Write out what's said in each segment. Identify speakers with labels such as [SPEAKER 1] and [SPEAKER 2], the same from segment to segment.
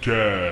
[SPEAKER 1] Cast.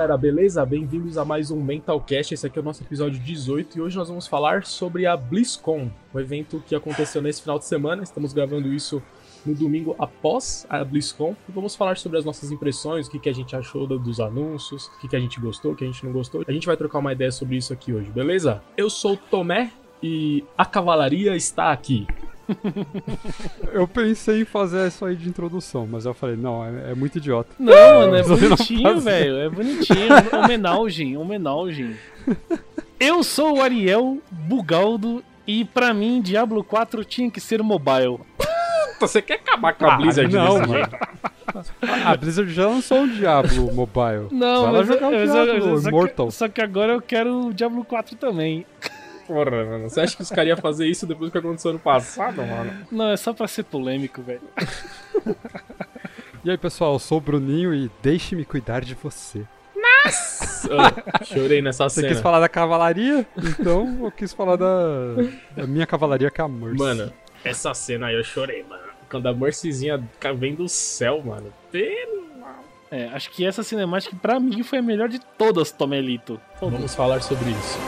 [SPEAKER 2] Galera, beleza? Bem-vindos a mais um Mentalcast. Esse aqui é o nosso episódio 18 e hoje nós vamos falar sobre a BlizzCon, um evento que aconteceu nesse final de semana. Estamos gravando isso no domingo após a BlizzCon e vamos falar sobre as nossas impressões, o que, que a gente achou do- dos anúncios, o que, que a gente gostou, o que a gente não gostou. A gente vai trocar uma ideia sobre isso aqui hoje, beleza? Eu sou o Tomé e a cavalaria está aqui.
[SPEAKER 3] Eu pensei em fazer isso aí de introdução, mas eu falei, não, é, é muito idiota.
[SPEAKER 4] Não, mano, é
[SPEAKER 3] não
[SPEAKER 4] bonitinho, velho. É bonitinho. Homenagem, homenagem. Eu sou o Ariel Bugaldo e pra mim Diablo 4 tinha que ser mobile.
[SPEAKER 2] Você quer acabar com a
[SPEAKER 3] Ah,
[SPEAKER 2] Blizzard
[SPEAKER 3] não,
[SPEAKER 2] desse
[SPEAKER 3] mano.
[SPEAKER 2] jeito?
[SPEAKER 3] A Blizzard já lançou um Diablo Mobile.
[SPEAKER 4] Não,
[SPEAKER 3] Vai lá
[SPEAKER 4] mas,
[SPEAKER 3] jogar o Diablo
[SPEAKER 4] mas- só,
[SPEAKER 3] Immortal.
[SPEAKER 4] que, só que agora eu quero o Diablo 4 também.
[SPEAKER 2] Porra, mano. Você acha que os caras iam fazer isso depois do que aconteceu ano passado, mano?
[SPEAKER 4] Não, é só pra ser polêmico, velho.
[SPEAKER 3] E aí, pessoal, eu sou o Bruninho e deixe-me cuidar de você.
[SPEAKER 2] Ah, chorei nessa
[SPEAKER 3] Você
[SPEAKER 2] cena.
[SPEAKER 3] quis falar da cavalaria? Então eu quis falar da, da minha cavalaria, que é a Mercy.
[SPEAKER 2] Mano, essa cena aí eu chorei, mano. Quando a Mercyzinha vem do céu, mano. Pelo...
[SPEAKER 4] É, acho que essa cinemática pra mim foi a melhor de todas, Tomelito.
[SPEAKER 2] Vamos falar sobre isso.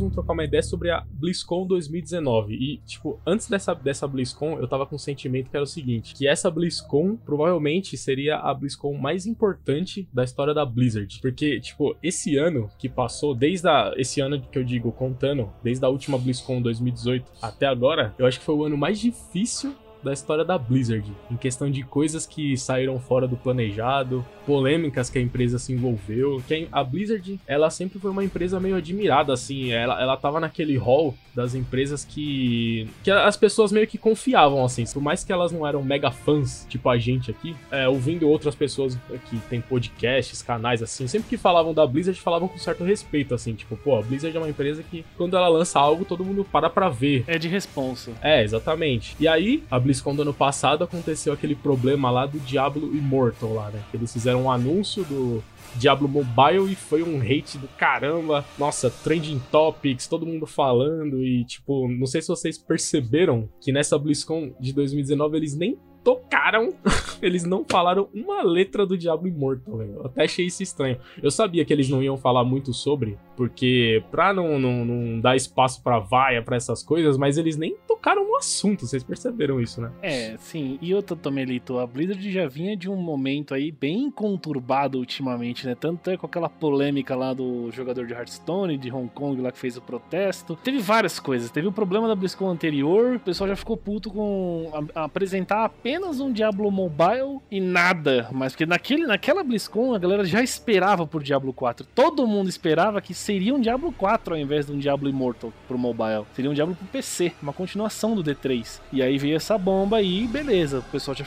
[SPEAKER 2] Nós vamos trocar uma ideia sobre a BlizzCon 2019. E, tipo, antes dessa, dessa BlizzCon, eu tava com um sentimento que era o seguinte: que essa BlizzCon provavelmente seria a BlizzCon mais importante da história da Blizzard. Porque, tipo, esse ano que passou, desde a, esse ano que eu digo, contando, desde a última BlizzCon 2018 até agora, eu acho que foi o ano mais difícil da história da Blizzard, em questão de coisas que saíram fora do planejado, polêmicas que a empresa se envolveu. Que a Blizzard, ela sempre foi uma empresa meio admirada, assim, ela, ela tava naquele hall das empresas que, que as pessoas meio que confiavam, assim, por mais que elas não eram mega fãs, tipo a gente aqui, é, ouvindo outras pessoas que tem podcasts, canais, assim, sempre que falavam da Blizzard, falavam com certo respeito, assim, tipo, pô, a Blizzard é uma empresa que, quando ela lança algo, todo mundo para pra ver.
[SPEAKER 4] É de responsa.
[SPEAKER 2] É, exatamente. E aí, a BlizzCon do ano passado aconteceu aquele problema lá do Diablo Immortal lá, né? Eles fizeram um anúncio do Diablo Mobile e foi um hate do caramba. Nossa, trending topics, todo mundo falando e tipo, não sei se vocês perceberam que nessa BlizzCon de 2019 eles nem tocaram, eles não falaram uma letra do Diablo Immortal, velho. Eu até achei isso estranho. Eu sabia que eles não iam falar muito sobre, porque pra não, não, não dar espaço pra vaia, pra essas coisas, mas eles nem tocaram no assunto, vocês perceberam isso, né?
[SPEAKER 4] É, sim. E outra, Tomelito, a Blizzard já vinha de um momento aí bem conturbado ultimamente, né? Tanto é com aquela polêmica lá do jogador de Hearthstone, de Hong Kong lá que fez o protesto. Teve várias coisas. Teve o problema da BlizzCon anterior, o pessoal já ficou puto com apresentar apenas um Diablo Mobile e nada. Mas porque naquele, naquela BlizzCon a galera já esperava por Diablo 4. Todo mundo esperava que seria um Diablo 4 ao invés de um Diablo Immortal pro mobile. Seria um Diablo pro PC, uma continuação do D3. E aí veio essa bomba aí, beleza. O pessoal já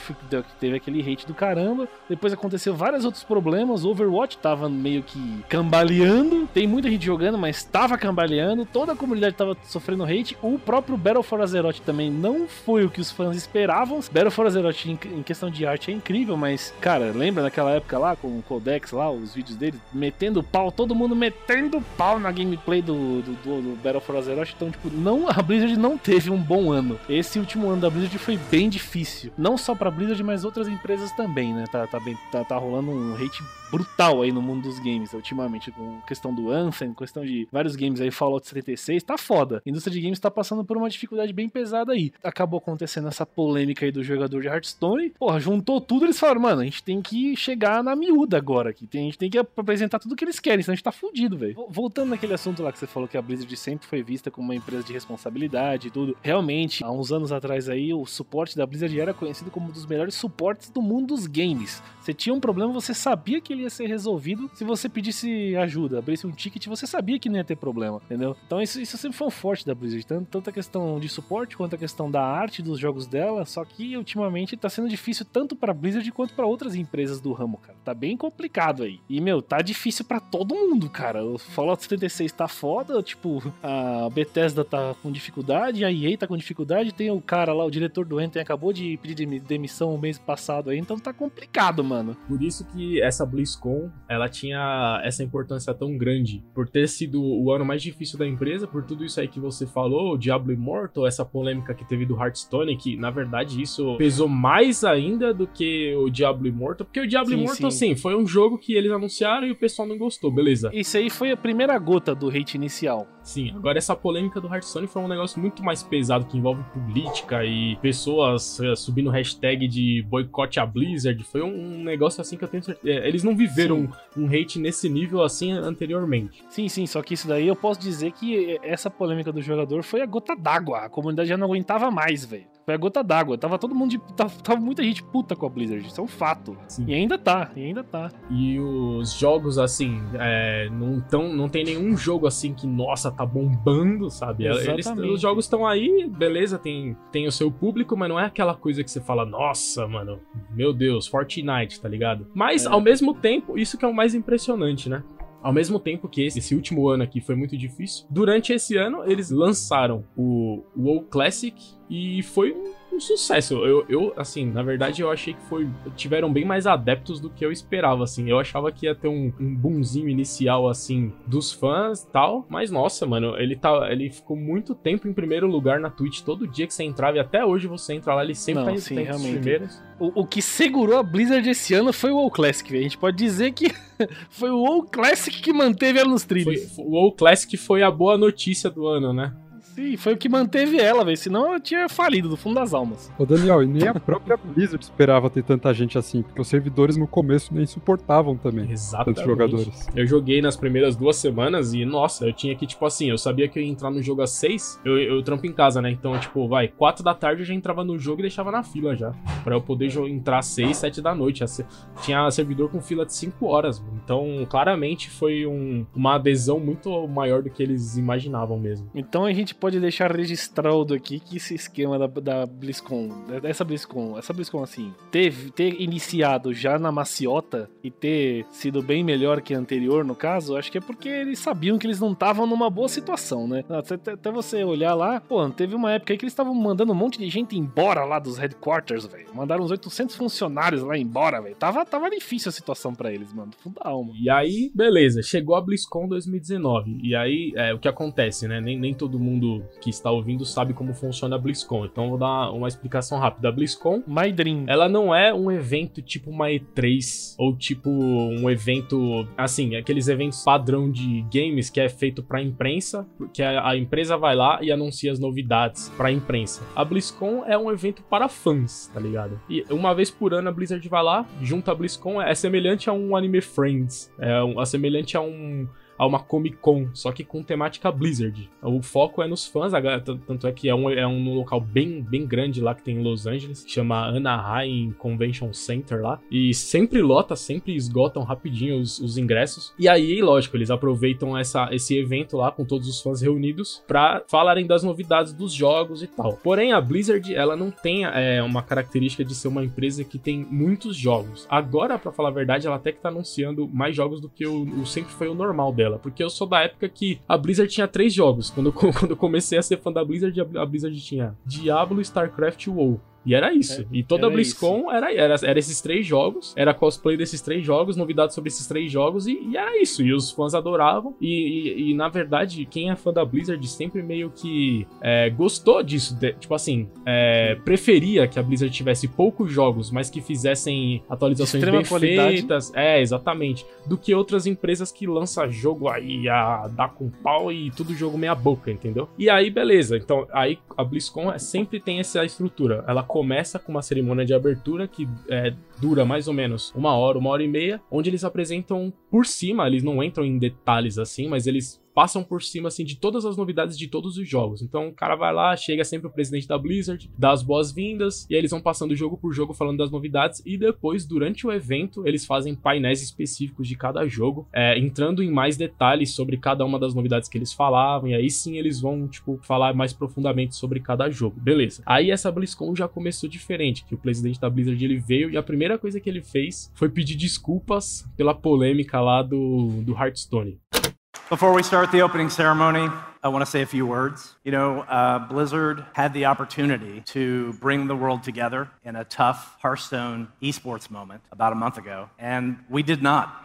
[SPEAKER 4] teve aquele hate do caramba. Depois aconteceu vários outros problemas. O Overwatch tava meio que cambaleando. Tem muita gente jogando, mas tava cambaleando. Toda a comunidade tava sofrendo hate. O próprio Battle for Azeroth também não foi o que os fãs esperavam. Battle for Azeroth em, questão de arte é incrível, mas, cara, lembra naquela época lá com o Codex lá, os vídeos dele, metendo pau, todo mundo metendo pau na gameplay do, do, do- do Battle for Azeroth. Então, tipo, não, a Blizzard não teve um bom ano. Esse último ano da Blizzard foi bem difícil. Não só pra Blizzard, mas outras empresas também, né? Tá, tá, bem, tá, tá rolando um hate brutal aí no mundo dos games ultimamente, com questão do Anthem, questão de vários games aí, Fallout 76, tá foda. A indústria de games tá passando por uma dificuldade bem pesada aí. Acabou acontecendo essa polêmica aí do jogador de Hearthstone, porra, juntou tudo, eles falaram, mano, a gente tem que chegar na miúda agora aqui, tem, a gente tem que apresentar tudo que eles querem, senão a gente tá fudido, velho. Vol- Voltando naquele assunto lá que você falou que a Blizzard sempre foi vista como uma empresa de responsabilidade e tudo, realmente realmente, há uns anos atrás aí, o suporte da Blizzard era conhecido como um dos melhores suportes do mundo dos games. Você tinha um problema, você sabia que ele ia ser resolvido se você pedisse ajuda, abrisse um ticket, você sabia que não ia ter problema, entendeu? Então isso, isso sempre foi um forte da Blizzard, tanto, tanto a questão de suporte quanto a questão da arte dos jogos dela, só que ultimamente tá sendo difícil tanto pra Blizzard quanto pra outras empresas do ramo, cara. Tá bem complicado aí. E, meu, tá difícil pra todo mundo, cara. O Fallout 76 tá foda, tipo, a Bethesda tá com dificuldade, a EA tá com dificuldade, tem o cara lá, o diretor do Anthem acabou de pedir demissão o mês passado aí, então tá complicado, mano.
[SPEAKER 2] Por isso que essa BlizzCon, ela tinha essa importância tão grande, por ter sido o ano mais difícil da empresa, por tudo isso aí que você falou, o Diablo Immortal, essa polêmica que teve do Hearthstone, que na verdade isso pesou mais ainda do que o Diablo Immortal, porque o Diablo
[SPEAKER 4] Sim,
[SPEAKER 2] Immortal,
[SPEAKER 4] sim.
[SPEAKER 2] sim, foi um jogo que eles anunciaram e o pessoal não gostou, beleza.
[SPEAKER 4] Isso aí foi a primeira gota do hate inicial.
[SPEAKER 2] Sim, agora essa polêmica do Hearthstone foi um negócio muito mais pesado que envolve política e pessoas eh, subindo hashtag de boicote a Blizzard. Foi um, um negócio assim que eu tenho certeza. eh, Eles não viveram um hate nesse nível assim anteriormente.
[SPEAKER 4] Sim, sim, só que isso daí eu posso dizer que essa polêmica do jogador foi a gota d'água. A comunidade já não aguentava mais, velho. Foi a gota d'água. Tava todo mundo de. Tava, tava muita gente puta com a Blizzard. Isso é um fato.
[SPEAKER 2] Sim.
[SPEAKER 4] E ainda tá, e ainda tá.
[SPEAKER 2] E os jogos, assim, é, não, tão, não tem nenhum jogo assim que, nossa, tá bombando, sabe? Eles-
[SPEAKER 4] Exatamente.
[SPEAKER 2] os jogos estão aí, beleza, tem, tem o seu público, mas não é aquela coisa que você fala, nossa, mano, meu Deus, Fortnite, tá ligado? Mas,
[SPEAKER 4] É.
[SPEAKER 2] ao mesmo tempo, isso que é o mais impressionante, né? Ao mesmo tempo que esse, esse último ano aqui foi muito difícil, durante esse ano eles lançaram o WoW Classic e foi um, um sucesso. Eu, eu, assim, na verdade eu achei que foi tiveram bem mais adeptos do que eu esperava, assim. Eu achava que ia ter um, um boomzinho inicial, assim, dos fãs e tal, mas nossa, mano, ele tá, ele ficou muito tempo em primeiro lugar na Twitch. Todo dia que você entrava e até hoje você entra lá, ele sempre
[SPEAKER 4] Não,
[SPEAKER 2] tá
[SPEAKER 4] sim,
[SPEAKER 2] entre os primeiros.
[SPEAKER 4] O, o que segurou a Blizzard esse ano foi o WoW Classic, velho. A gente pode dizer que foi o WoW Classic que manteve ela nos
[SPEAKER 2] Foi,
[SPEAKER 4] trilhos.
[SPEAKER 2] o WoW Classic foi a boa notícia do ano, né?
[SPEAKER 4] Sim, foi o que manteve ela, velho. Senão ela tinha falido do fundo das almas.
[SPEAKER 3] Ô Daniel, e nem a própria Blizzard esperava ter tanta gente assim, porque os servidores no começo nem suportavam também
[SPEAKER 2] Exatamente.
[SPEAKER 3] tantos jogadores.
[SPEAKER 2] Eu joguei nas primeiras duas semanas e, nossa, eu tinha que, tipo assim, eu sabia que eu ia entrar no jogo às seis, eu, eu trampo em casa, né? Então, tipo, vai, quatro da tarde eu já entrava no jogo e deixava na fila já. Pra eu poder entrar às seis, sete da noite. Tinha servidor com fila de cinco horas. mano. Então, claramente foi um- uma adesão muito maior do que eles imaginavam mesmo.
[SPEAKER 4] Então a gente pode deixar registrado aqui que esse esquema da, da BlizzCon, essa BlizzCon, essa BlizzCon assim, teve, ter iniciado já na maciota e ter sido bem melhor que a anterior, no caso, acho que é porque eles sabiam que eles não estavam numa boa situação, né? Até, até você olhar lá, pô, teve uma época aí que eles estavam mandando um monte de gente embora lá dos headquarters, velho. Mandaram uns 800 funcionários lá embora, velho. Tava, tava difícil a situação pra eles, mano. Fundo da alma.
[SPEAKER 2] E aí, beleza, chegou a BlizzCon 2019. E aí, é o que acontece, né? Nem, nem todo mundo que está ouvindo sabe como funciona a BlizzCon. Então, eu vou dar uma explicação rápida. A BlizzCon
[SPEAKER 4] My Dream.
[SPEAKER 2] ela não é um evento tipo uma E3 ou tipo um evento assim, aqueles eventos padrão de games que é feito pra imprensa, porque a, empresa vai lá e anuncia as novidades pra imprensa. A BlizzCon é um evento para fãs, tá ligado? E uma vez por ano a Blizzard vai lá, junta a BlizzCon, é semelhante a um Anime Friends, é, um, é semelhante a um a uma Comic Con, só que com temática Blizzard. O foco é nos fãs, tanto é que é um, é um local bem, bem grande lá que tem em Los Angeles, que chama Anaheim Convention Center lá, e sempre lota, sempre esgotam rapidinho os, os ingressos. E aí, lógico, eles aproveitam essa, esse evento lá com todos os fãs reunidos pra falarem das novidades dos jogos e tal. Porém, a Blizzard, ela não tem é, uma característica de ser uma empresa que tem muitos jogos. Agora, pra falar a verdade, ela até que tá anunciando mais jogos do que o, o sempre foi o normal dela. Porque eu sou da época que a Blizzard tinha três jogos. Quando, eu- quando eu comecei a ser fã da Blizzard, a Blizzard tinha Diablo, StarCraft e WoW. E era isso.
[SPEAKER 4] É,
[SPEAKER 2] e toda a BlizzCon era, era, era esses três jogos, era cosplay desses três jogos, novidades sobre esses três jogos, e, e era isso. E os fãs adoravam. E, e- e, na verdade, quem é fã da Blizzard sempre meio que é, gostou disso. de- tipo assim, é, preferia que a Blizzard tivesse poucos jogos, mas que fizessem atualizações
[SPEAKER 4] Extrema
[SPEAKER 2] bem
[SPEAKER 4] qualidade.
[SPEAKER 2] feitas. É, exatamente. Do que outras empresas que lançam jogo aí a dar com pau e tudo jogo meia boca, entendeu? E aí, beleza. Então, aí a BlizzCon é- sempre tem essa estrutura. Ela começa com uma cerimônia de abertura que é, dura mais ou menos uma hora, uma hora e meia, onde eles apresentam por cima, eles não entram em detalhes assim, mas eles passam por cima assim de todas as novidades de todos os jogos. Então o cara vai lá, chega sempre o presidente da Blizzard, dá as boas-vindas e aí eles vão passando jogo por jogo falando das novidades e depois durante o evento eles fazem painéis específicos de cada jogo, é, entrando em mais detalhes sobre cada uma das novidades que eles falavam e aí sim eles vão tipo falar mais profundamente sobre cada jogo. Beleza? Aí essa BlizzCon já começou diferente, que o presidente da Blizzard ele veio e a primeira coisa que ele fez foi pedir desculpas pela polêmica lá do, do Hearthstone.
[SPEAKER 1] Before we start the opening ceremony, I want to say a few words. You know, uh, Blizzard had the opportunity to bring the world together in a tough Hearthstone esports moment about a month ago, and we did not.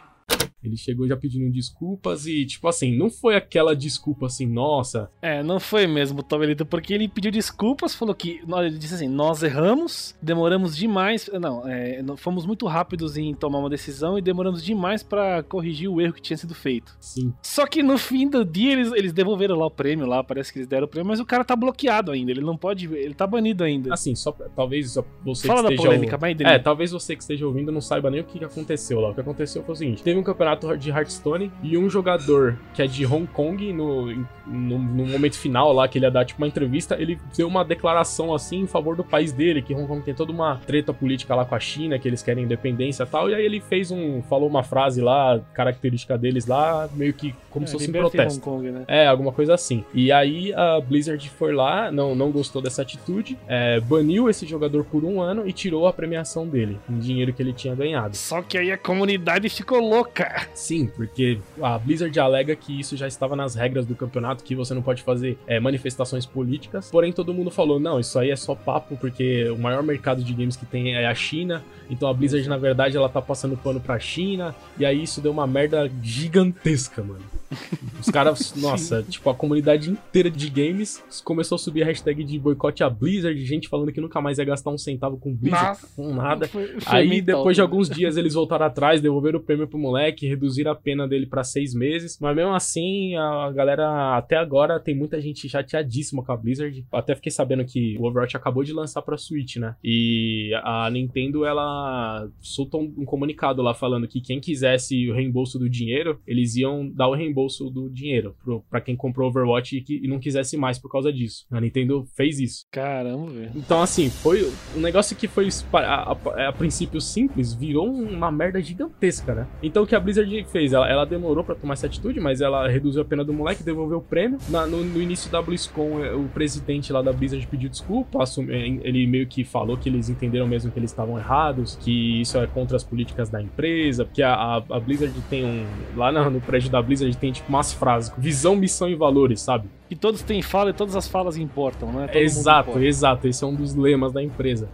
[SPEAKER 2] Ele chegou já pedindo desculpas e, tipo assim, não foi aquela desculpa assim, nossa.
[SPEAKER 4] É, não foi mesmo, Tomelito, porque ele pediu desculpas, falou que. Ele disse assim: nós erramos, demoramos demais. Não, é, fomos muito rápidos em tomar uma decisão e demoramos demais para corrigir o erro que tinha sido feito.
[SPEAKER 2] Sim.
[SPEAKER 4] Só que no fim do dia eles, eles devolveram lá o prêmio, lá, parece que eles deram o prêmio, mas o cara tá bloqueado ainda, ele não pode. Ele tá banido ainda.
[SPEAKER 2] Assim, só talvez você
[SPEAKER 4] Fala
[SPEAKER 2] que
[SPEAKER 4] da
[SPEAKER 2] esteja.
[SPEAKER 4] polêmica, vai dele.
[SPEAKER 2] É, talvez você que esteja ouvindo não saiba nem o que aconteceu lá. O que aconteceu foi o seguinte: teve um campeonato de Hearthstone e um jogador que é de Hong Kong, no, no, no, momento final lá, que ele ia dar tipo uma entrevista, ele deu uma declaração assim em favor do país dele, que Hong Kong tem toda uma treta política lá com a China, que eles querem independência e tal, e aí ele fez um. falou uma frase lá, característica deles lá, meio que como
[SPEAKER 4] É,
[SPEAKER 2] se fosse um protesto.
[SPEAKER 4] Hong Kong, né?
[SPEAKER 2] É, alguma coisa assim. E aí a Blizzard foi lá, não, não gostou dessa atitude, é, baniu esse jogador por um ano e tirou a premiação dele, em dinheiro que ele tinha ganhado.
[SPEAKER 4] Só que aí a comunidade ficou louca.
[SPEAKER 2] Sim, porque a Blizzard alega que isso já estava nas regras do campeonato, que você não pode fazer é, manifestações políticas. Porém, todo mundo falou: não, isso aí é só papo, porque o maior mercado de games que tem é a China. Então a Blizzard, na verdade, ela tá passando pano pra China. E aí isso deu uma merda gigantesca, mano. Os caras, nossa, tipo, a comunidade inteira de games começou a subir a hashtag de boicote a Blizzard, gente falando que nunca mais ia gastar um centavo com Blizzard,
[SPEAKER 4] Nossa.
[SPEAKER 2] com nada.
[SPEAKER 4] Foi- foi
[SPEAKER 2] Aí, depois de alguns dias, eles voltaram atrás, devolveram o prêmio pro moleque, reduziram a pena dele pra seis meses. Mas mesmo assim, a galera, até agora, tem muita gente chateadíssima com a Blizzard. Até fiquei sabendo que o Overwatch acabou de lançar pra Switch, né? E a Nintendo, ela soltou um comunicado lá falando que quem quisesse o reembolso do dinheiro, eles iam dar o reembolso do dinheiro pro, pra quem comprou Overwatch e, que, e não quisesse mais por causa disso. A Nintendo fez isso.
[SPEAKER 4] Caramba, velho.
[SPEAKER 2] Então, assim, foi um negócio que foi a, a- a princípio simples, virou uma merda gigantesca, né? Então, o que a Blizzard fez? Ela, ela demorou pra tomar essa atitude, mas ela reduziu a pena do moleque, devolveu o prêmio. Na- no, no início da BlizzCon, eh, o presidente lá da Blizzard pediu desculpa, eh, ele meio que falou que eles entenderam mesmo que eles estavam errados, que isso é contra as políticas da empresa, porque a, a- a Blizzard tem um. Lá no, no prédio da Blizzard tem tipo umas frases: visão, missão e valores, sabe?
[SPEAKER 4] E todos têm fala e todas as falas importam, né? Todo
[SPEAKER 2] exato,
[SPEAKER 4] importa.
[SPEAKER 2] exato. Esse é um dos lemas da empresa.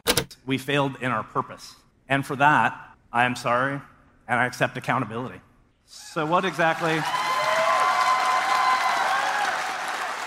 [SPEAKER 1] We failed in our purpose. And for that, I am sorry and I accept accountability. So, what exactly?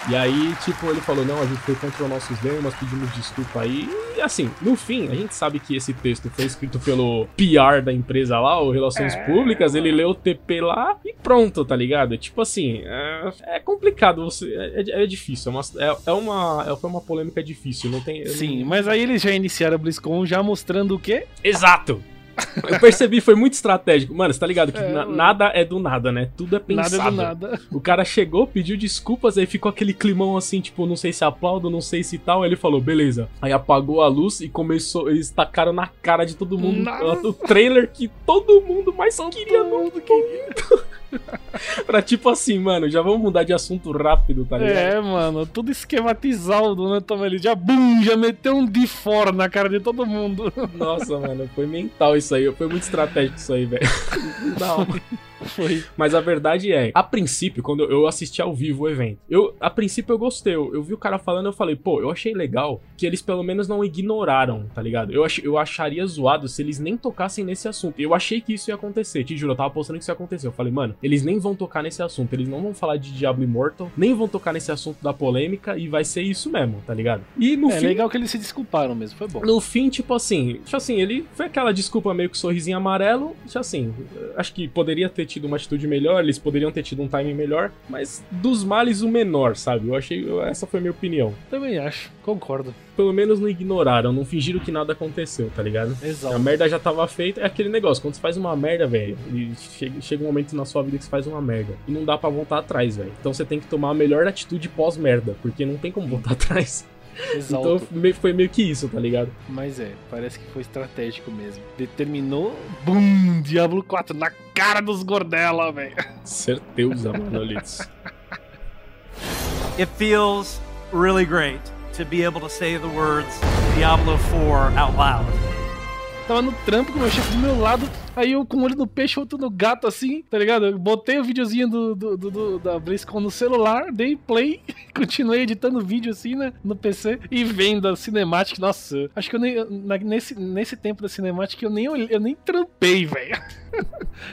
[SPEAKER 2] E aí, tipo, ele falou: não, a gente foi contra os nossos lemas, pedimos desculpa aí. E assim, no fim, a gente sabe que esse texto foi escrito pelo PR da empresa lá, o Relações Públicas, ele leu o TP lá e pronto, tá ligado? Tipo assim, é, é complicado, você, é, é difícil, é uma, é, é uma, é, foi uma polêmica difícil, não tem.
[SPEAKER 4] Sim, mas aí eles já iniciaram a BlizzCon já mostrando o quê?
[SPEAKER 2] Exato! Eu percebi, foi muito estratégico. Mano, você tá ligado que
[SPEAKER 4] É,
[SPEAKER 2] na- nada é do nada, né? Tudo é pensado.
[SPEAKER 4] Nada do nada.
[SPEAKER 2] O cara chegou, pediu desculpas, aí ficou aquele climão assim, tipo, não sei se aplaudo, não sei se tal. Aí ele falou, beleza. Aí apagou a luz e começou, eles tacaram na cara de todo mundo
[SPEAKER 4] Nossa.
[SPEAKER 2] o trailer que todo mundo mais queria no mundo queria. pra tipo assim, mano, já vamos mudar de assunto rápido, tá ligado?
[SPEAKER 4] É, mano, tudo esquematizado, né, Tom? Ele já, bum, já meteu um de fora na cara de todo mundo.
[SPEAKER 2] Nossa, mano, foi mental isso aí. Foi muito estratégico isso aí, velho. Não.
[SPEAKER 4] Foi.
[SPEAKER 2] Mas a verdade é, a princípio, quando eu assisti ao vivo o evento, eu, a princípio eu gostei. Eu, eu vi o cara falando, eu falei, pô, eu achei legal que eles pelo menos não ignoraram, tá ligado? Eu, ach, eu acharia zoado se eles nem tocassem nesse assunto. Eu achei que isso ia acontecer, te juro, eu tava postando que isso ia acontecer. Eu falei, mano, eles nem vão tocar nesse assunto, eles não vão falar de Diablo Immortal, nem vão tocar nesse assunto da polêmica e vai ser isso mesmo, tá ligado? E no
[SPEAKER 4] É
[SPEAKER 2] fim.
[SPEAKER 4] legal que eles se desculparam mesmo, foi bom.
[SPEAKER 2] No fim, tipo assim, tipo assim, ele foi aquela desculpa meio que sorrisinho amarelo, tipo assim, acho que poderia ter tido tido uma atitude melhor, eles poderiam ter tido um timing melhor, mas dos males o menor, sabe? Eu achei. essa foi a minha opinião.
[SPEAKER 4] Também acho, concordo.
[SPEAKER 2] Pelo menos não ignoraram, não fingiram que nada aconteceu, tá ligado? A
[SPEAKER 4] Exato.
[SPEAKER 2] merda já tava feita, é aquele negócio, quando você faz uma merda, velho, e chega, chega um momento na sua vida que você faz uma merda, e não dá pra voltar atrás, velho. Então você tem que tomar a melhor atitude pós-merda, porque não tem como voltar atrás.
[SPEAKER 4] Exato.
[SPEAKER 2] Então foi meio que isso, tá ligado?
[SPEAKER 4] Mas é, parece que foi estratégico mesmo. Determinou, bum, Diablo 4 na cara dos Gordela, velho.
[SPEAKER 2] Certeza, Manolitos.
[SPEAKER 1] It feels really great to be able to say the words Diablo 4 out loud.
[SPEAKER 4] Tava no trampo com o meu chefe do meu lado, aí eu com o olho no peixe, outro no gato assim, tá ligado? Eu botei o videozinho do, do, do- do- da BlizzCon no celular, dei play, continuei editando vídeo assim, né, no PC, e vendo a cinemática, nossa, acho que eu nem, na- nesse, nesse tempo da cinemática eu nem, eu nem trampei, velho.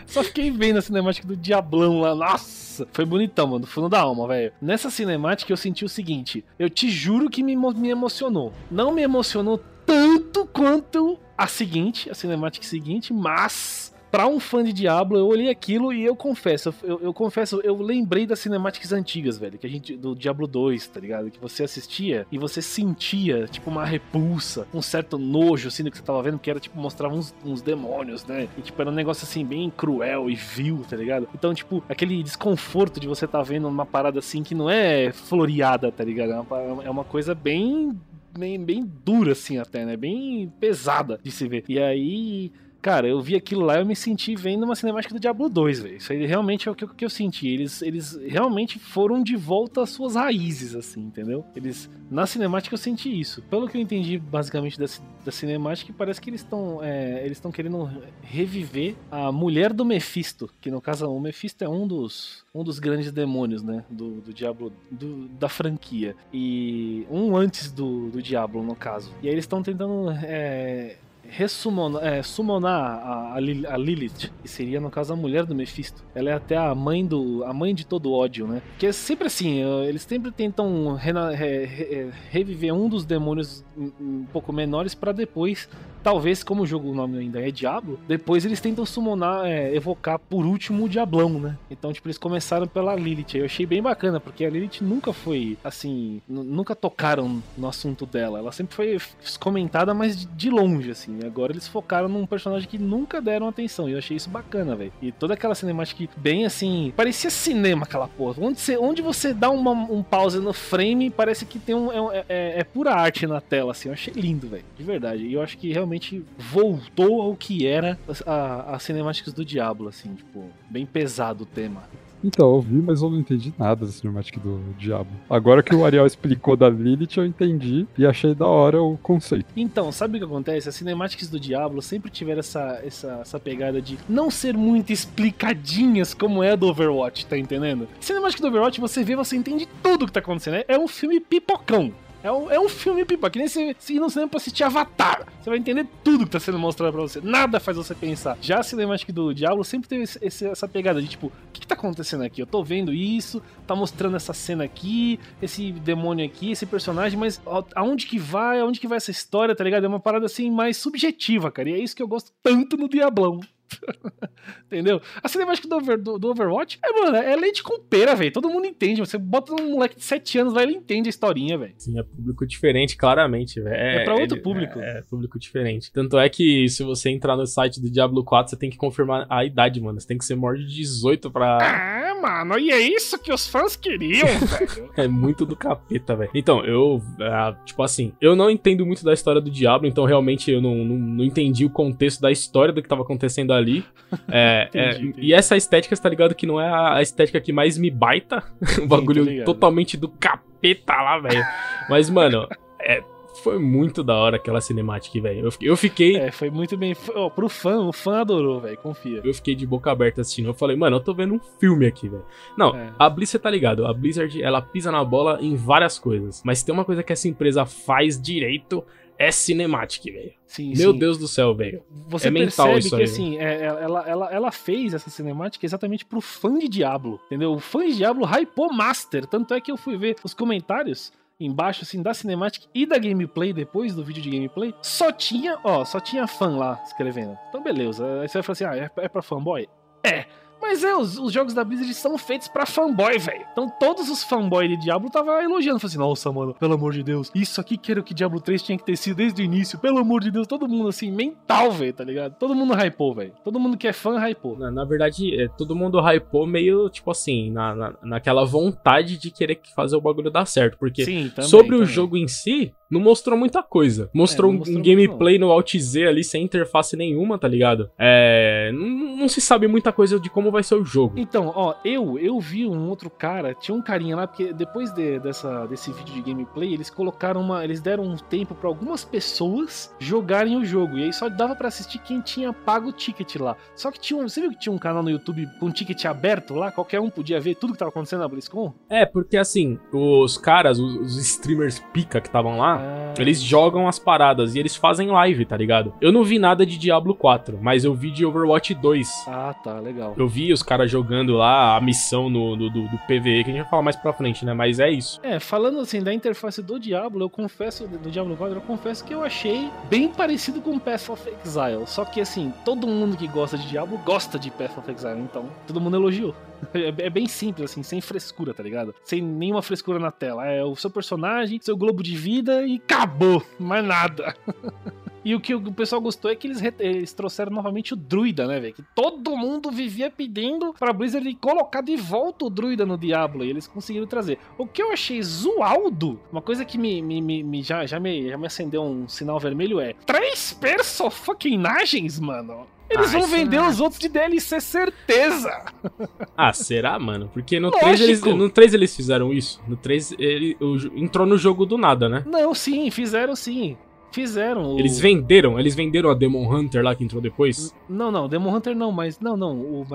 [SPEAKER 4] Só fiquei vendo a cinemática do Diablão lá, nossa, foi bonitão, mano, do fundo da alma, velho. Nessa cinemática eu senti o seguinte, eu te juro que me, me emocionou. Não me emocionou tanto quanto a seguinte, a cinemática seguinte, mas pra um fã de Diablo, eu olhei aquilo e eu confesso, eu, eu confesso, eu lembrei das cinemáticas antigas, velho, que a gente do Diablo 2, tá ligado? Que você assistia e você sentia tipo uma repulsa, um certo nojo assim do que você tava vendo, que era tipo mostrava uns, uns demônios, né? E tipo era um negócio assim bem cruel e vil, tá ligado? Então, tipo, aquele desconforto de você tá vendo uma parada assim que não é floreada, tá ligado? É uma, é uma coisa bem bem, bem dura, assim, até, né? Bem pesada de se ver. E aí. Cara, eu vi aquilo lá eu me senti vendo uma cinemática do Diablo 2, velho. Isso aí realmente é o que, que eu senti. Eles, eles realmente foram de volta às suas raízes, assim, entendeu? Eles. Na cinemática eu senti isso. Pelo que eu entendi, basicamente, da, da cinemática, parece que eles estão. eles estão querendo reviver a mulher do Mephisto. Que no caso, o Mephisto é um dos. Um dos grandes demônios, né? Do, do Diablo. do- da franquia. E. Um antes do, do Diablo, no caso. E aí eles estão tentando. é, ressumonar, é, a, a, a Lilith, que seria no caso a mulher do Mephisto. Ela é até a mãe do a mãe de todo ódio, né? Que é sempre assim, eh, eles sempre tentam rena- re- re- reviver um dos demônios um, pouco menores pra depois, talvez como o jogo o nome ainda é Diablo, depois eles tentam summonar, é, evocar por último o Diablão, né? Então tipo eles começaram pela Lilith. Eu achei bem bacana porque a Lilith nunca foi assim, nu- nunca tocaram no assunto dela. Ela sempre foi comentada, mas de- de longe assim. Agora eles focaram num personagem que nunca deram atenção. E eu achei isso bacana, velho. E toda aquela cinemática bem assim. Parecia cinema aquela porra. Onde você, onde você dá uma- um pause no frame, parece que tem um. É, é- é pura arte na tela, assim. Eu achei lindo, velho. De verdade. E eu acho que realmente voltou ao que era as, as cinemáticas do Diablo, assim. Tipo, bem pesado o tema.
[SPEAKER 3] Então, eu vi, mas eu não entendi nada da cinemática do Diabo. Agora que o Ariel explicou da Lilith, eu entendi e achei da hora o conceito.
[SPEAKER 4] Então, sabe o que acontece? As cinemáticas do Diablo sempre tiveram essa, essa, essa pegada de não ser muito explicadinhas como é a do Overwatch, tá entendendo? Cinemática do Overwatch, você vê, você entende tudo que tá acontecendo. É, é um filme pipocão. É um, é um filme pipoca, que nem você se ir no cinema pra assistir Avatar. Você vai entender tudo que tá sendo mostrado pra você. Nada faz você pensar. Já a cinemática do Diablo sempre teve esse- essa pegada de tipo, o que, que tá acontecendo aqui? Eu tô vendo isso, tá mostrando essa cena aqui, esse demônio aqui, esse personagem, mas aonde que vai, aonde que vai essa história, tá ligado? É uma parada assim mais subjetiva, cara. E é isso que eu gosto tanto no Diablão. Entendeu? A cinemática do, Over- do- do Overwatch é, mano, é leite com pera, velho. Todo mundo entende. Você bota um moleque de 7 anos lá, ele entende a historinha, velho.
[SPEAKER 2] Sim, é público diferente, claramente, velho.
[SPEAKER 4] É pra outro
[SPEAKER 2] ele-
[SPEAKER 4] público.
[SPEAKER 2] É, é público diferente. Tanto é que se você entrar no site do Diablo 4, você tem que confirmar a idade, mano. Você tem que ser maior de 18 pra.
[SPEAKER 4] É, mano, e é isso que os fãs queriam, velho.
[SPEAKER 2] É muito do capeta, velho. Então, eu, ah, tipo assim, eu não entendo muito da história do Diablo, então realmente eu não, não, não entendi o contexto da história do que tava acontecendo ali. É,
[SPEAKER 4] Entendi,
[SPEAKER 2] é,
[SPEAKER 4] entendi.
[SPEAKER 2] E essa estética, você tá ligado que não é a estética que mais me baita. o bagulho
[SPEAKER 4] ligado.
[SPEAKER 2] totalmente do capeta lá, velho. Mas, mano, é, foi muito da hora aquela cinemática, velho. Eu fiquei, eu fiquei
[SPEAKER 4] É, foi muito bem. Ó, pro fã, o fã adorou, velho. Confia.
[SPEAKER 2] eu fiquei de boca aberta assistindo. Eu falei, mano, eu tô vendo um filme aqui, velho. Não,
[SPEAKER 4] É.
[SPEAKER 2] a Blizzard tá ligado. A Blizzard, ela pisa na bola em várias coisas. Mas tem uma coisa que essa empresa faz direito, é cinemática, velho.
[SPEAKER 4] Sim,
[SPEAKER 2] Meu
[SPEAKER 4] sim.
[SPEAKER 2] Deus do céu, velho.
[SPEAKER 4] Você
[SPEAKER 2] é mental
[SPEAKER 4] percebe
[SPEAKER 2] isso
[SPEAKER 4] que
[SPEAKER 2] aí,
[SPEAKER 4] assim, é- é- ela, ela, ela fez essa cinemática exatamente pro fã de Diablo, entendeu? O fã de Diablo hypou Master, tanto é que eu fui ver os comentários embaixo assim da cinemática e da gameplay depois do vídeo de gameplay, só tinha, ó, só tinha fã lá escrevendo. Então beleza, aí você vai falar assim: "Ah, é, é pra fanboy?" É. Mas é, os, os jogos da Blizzard são feitos pra fanboy, velho. Então todos os fanboys de Diablo estavam elogiando. Falaram assim, nossa, mano, pelo amor de Deus, isso aqui que era o que Diablo 3 tinha que ter sido desde o início. Pelo amor de Deus, todo mundo assim, mental, velho, tá ligado? Todo mundo hypou, velho. Todo mundo que é fã hypou.
[SPEAKER 2] Na, na verdade, é, todo mundo hypou meio, tipo assim, na, na, naquela vontade de querer fazer o bagulho dar certo. Porque
[SPEAKER 4] Sim, também,
[SPEAKER 2] sobre o
[SPEAKER 4] também.
[SPEAKER 2] jogo em si, não mostrou muita coisa. Mostrou
[SPEAKER 4] É, não
[SPEAKER 2] um
[SPEAKER 4] mostrou
[SPEAKER 2] gameplay no Alt Z ali sem interface nenhuma, tá ligado? É. Não, não se sabe muita coisa de como vai ser o jogo.
[SPEAKER 4] Então, ó, eu eu vi um outro cara, tinha um carinha lá, porque depois de- dessa, desse vídeo de gameplay, eles colocaram uma. Eles deram um tempo pra algumas pessoas jogarem o jogo. E aí só dava pra assistir quem tinha pago o ticket lá. Só que tinha um. Você viu que tinha um canal no YouTube com ticket aberto lá? Qualquer um podia ver tudo que tava acontecendo na BlizzCon?
[SPEAKER 2] É, porque assim, os caras, os, os streamers pica que estavam lá,
[SPEAKER 4] Ah,
[SPEAKER 2] Eles jogam as paradas e eles fazem live, tá ligado? Eu não vi nada de Diablo 4, mas eu vi de Overwatch 2.
[SPEAKER 4] Ah, tá, legal.
[SPEAKER 2] Eu vi os caras jogando lá a missão no, do, do, do PVE, que a gente vai falar mais pra frente, né? Mas é isso.
[SPEAKER 4] É, falando assim da interface do Diablo, eu confesso, do Diablo 4, eu confesso que eu achei bem parecido com Path of Exile. Só que assim, todo mundo que gosta de Diablo gosta de Path of Exile, então todo mundo elogiou. É, é bem simples, assim, sem frescura, tá ligado? Sem nenhuma frescura na tela. É o seu personagem, seu globo de vida e acabou. Mais nada. E o que o pessoal gostou é que eles, eles trouxeram novamente o Druida, né, velho? Que todo mundo vivia pedindo pra Blizzard colocar de volta o Druida no Diablo. E eles conseguiram trazer. O que eu achei zoaldo, uma coisa que me, me, me- já, já, me, já me acendeu um sinal vermelho é: três perso fucking nagens, mano. Eles
[SPEAKER 2] Ai,
[SPEAKER 4] vão vender
[SPEAKER 2] será?
[SPEAKER 4] os outros de DLC, certeza.
[SPEAKER 2] Ah, será, mano? Porque no
[SPEAKER 4] Lógico.
[SPEAKER 2] 3, eles, no 3 eles fizeram isso. No 3 ele entrou no jogo do nada, né?
[SPEAKER 4] Não, sim, fizeram sim. Fizeram. o-
[SPEAKER 2] Eles venderam, eles venderam a Demon Hunter lá que entrou depois.
[SPEAKER 4] Não, não, Demon Hunter não, mas. Não, não. O,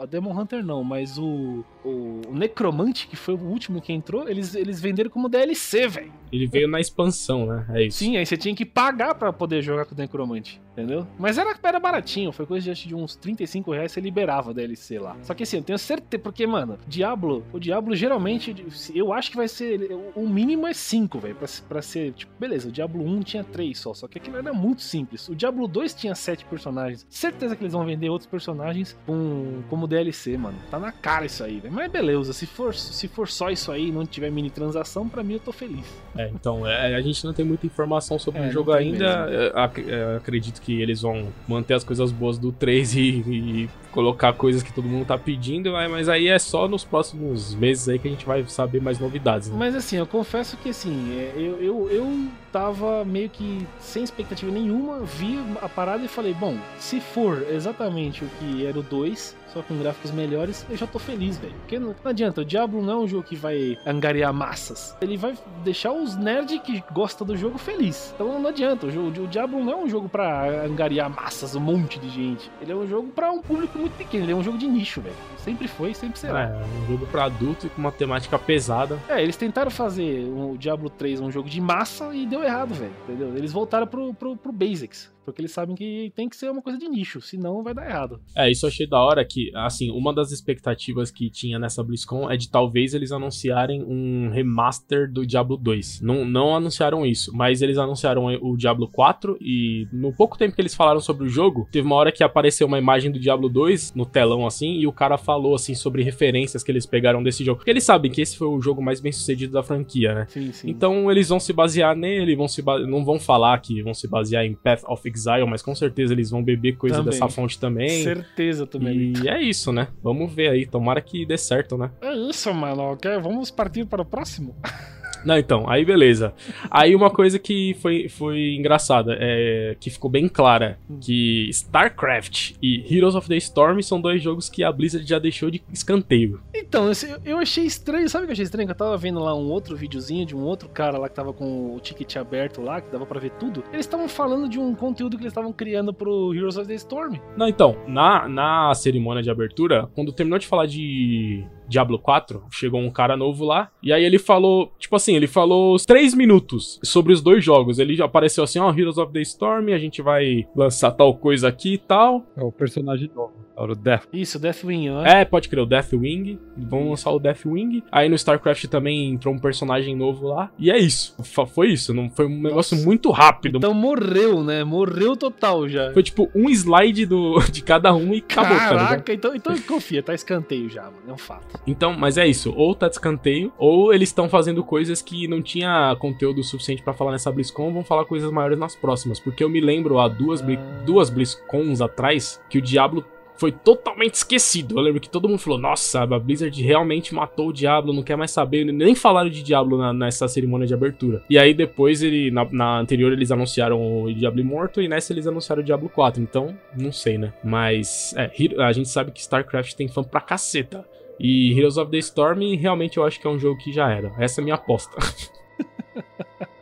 [SPEAKER 4] a Demon Hunter não, mas o, o. o Necromante, que foi o último que entrou, eles, eles venderam como DLC, velho.
[SPEAKER 2] Ele veio na expansão, né? É isso.
[SPEAKER 4] Sim, aí você tinha que pagar pra poder jogar com o Necromante, entendeu? Mas era, era baratinho, foi coisa de, acho, de uns 35 reais você liberava a DLC lá. Só que assim, eu tenho certeza, porque, mano, Diablo, o Diablo geralmente, eu acho que vai ser, o mínimo é 5, velho, pra, pra ser, tipo, beleza, o Diablo 1 tinha 3 só, só que aquilo era muito simples. O Diablo 2 tinha 7 personagens. Certeza que eles vão vender outros personagens com, como DLC, mano. Tá na cara isso aí, velho. Mas beleza, se for, se for só isso aí e não tiver mini transação, pra mim eu tô feliz.
[SPEAKER 2] É, então, é, a gente não tem muita informação sobre
[SPEAKER 4] É,
[SPEAKER 2] o jogo ainda. É, é, acredito que eles vão manter as coisas boas do 3 e, e colocar coisas que todo mundo tá pedindo, mas- aí é só nos próximos meses aí que a gente vai saber mais novidades. Né?
[SPEAKER 4] Mas assim, eu confesso que assim, é, eu, eu, eu tava meio que sem expectativa nenhuma, vi a parada e falei, bom, se for exatamente o que era o 2, só com gráficos melhores, eu já tô feliz, velho. Porque não, não adianta, o Diablo não é um jogo que vai angariar massas. Ele vai deixar os nerds que gostam do jogo feliz. Então não adianta, o, jogo, o Diablo não é um jogo pra angariar massas, um monte de gente. Ele é um jogo pra um público muito pequeno, ele é um jogo de nicho, velho. Sempre foi sempre será.
[SPEAKER 2] É, um jogo pra adulto e com uma temática pesada.
[SPEAKER 4] É, eles tentaram fazer o Diablo 3 um jogo de massa e deu errado, velho. Entendeu? Eles voltaram pro, pro, pro Basics. Porque eles sabem que tem que ser uma coisa de nicho, senão vai dar errado.
[SPEAKER 2] É, isso eu achei da hora que, assim, uma das expectativas que tinha nessa BlizzCon é de talvez eles anunciarem um remaster do Diablo 2. Não, não anunciaram isso, mas eles anunciaram o Diablo 4 e no pouco tempo que eles falaram sobre o jogo, teve uma hora que apareceu uma imagem do Diablo 2 no telão assim e o cara falou assim sobre referências que eles pegaram desse jogo. Porque eles sabem que esse foi o jogo mais bem sucedido da franquia, né?
[SPEAKER 4] Sim, sim.
[SPEAKER 2] Então eles vão se basear nele, vão se não vão falar que vão se basear em Path of Exile, mas com certeza eles vão beber coisa
[SPEAKER 4] Também.
[SPEAKER 2] dessa fonte também.
[SPEAKER 4] Certeza também.
[SPEAKER 2] E é isso, né? Vamos ver aí, tomara que dê certo, né?
[SPEAKER 4] É isso, mano. Ok, Vamos partir para o próximo?
[SPEAKER 2] Não, então, aí beleza. Aí uma coisa que foi, foi engraçada, é que ficou bem clara, que StarCraft e Heroes of the Storm são dois jogos que a Blizzard já deixou de escanteio.
[SPEAKER 4] Então, eu achei estranho. Sabe o que eu achei estranho? Eu tava vendo lá um outro videozinho de um outro cara lá que tava com o ticket aberto lá, que dava pra ver tudo. Eles estavam falando de um conteúdo que eles estavam criando pro Heroes of the Storm.
[SPEAKER 2] Não, então, na, na cerimônia de abertura, quando terminou de falar de Diablo 4, chegou um cara novo lá, e aí ele falou, tipo assim, ele falou os três minutos sobre os dois jogos. Ele já apareceu assim, ó, Heroes of the Storm, a gente vai lançar tal coisa aqui e tal.
[SPEAKER 3] É o personagem novo. Era o Death.
[SPEAKER 4] Isso, Deathwing, né?
[SPEAKER 2] É, pode crer, o Deathwing. Vão lançar o Deathwing. Aí no StarCraft também entrou um personagem novo lá. E é isso. Foi isso. Não foi um negócio
[SPEAKER 4] Nossa.
[SPEAKER 2] muito rápido.
[SPEAKER 4] Então morreu, né? Morreu total já.
[SPEAKER 2] Foi tipo um slide do, de cada um e acabou, tá?
[SPEAKER 4] Caraca, então, então confia, tá escanteio já, mano. É um fato.
[SPEAKER 2] Então, mas é isso. Ou tá de escanteio, ou eles estão fazendo coisas que não tinha conteúdo suficiente pra falar nessa BlizzCon, vão falar coisas maiores nas próximas. Porque eu me lembro há duas, Bli-
[SPEAKER 4] Ah.
[SPEAKER 2] duas BlizzCons atrás que o Diablo foi totalmente esquecido. Eu lembro que todo mundo falou: Nossa, a Blizzard realmente matou o Diablo, não quer mais saber. Nem falaram de Diablo na- nessa cerimônia de abertura. E aí depois, ele, na, na anterior, eles anunciaram o Diablo Immortal e nessa eles anunciaram o Diablo 4. Então, não sei, né? Mas é, a gente sabe que StarCraft tem fã pra caceta. E Heroes of the Storm, realmente eu acho que é um jogo que já era. Essa é a minha aposta.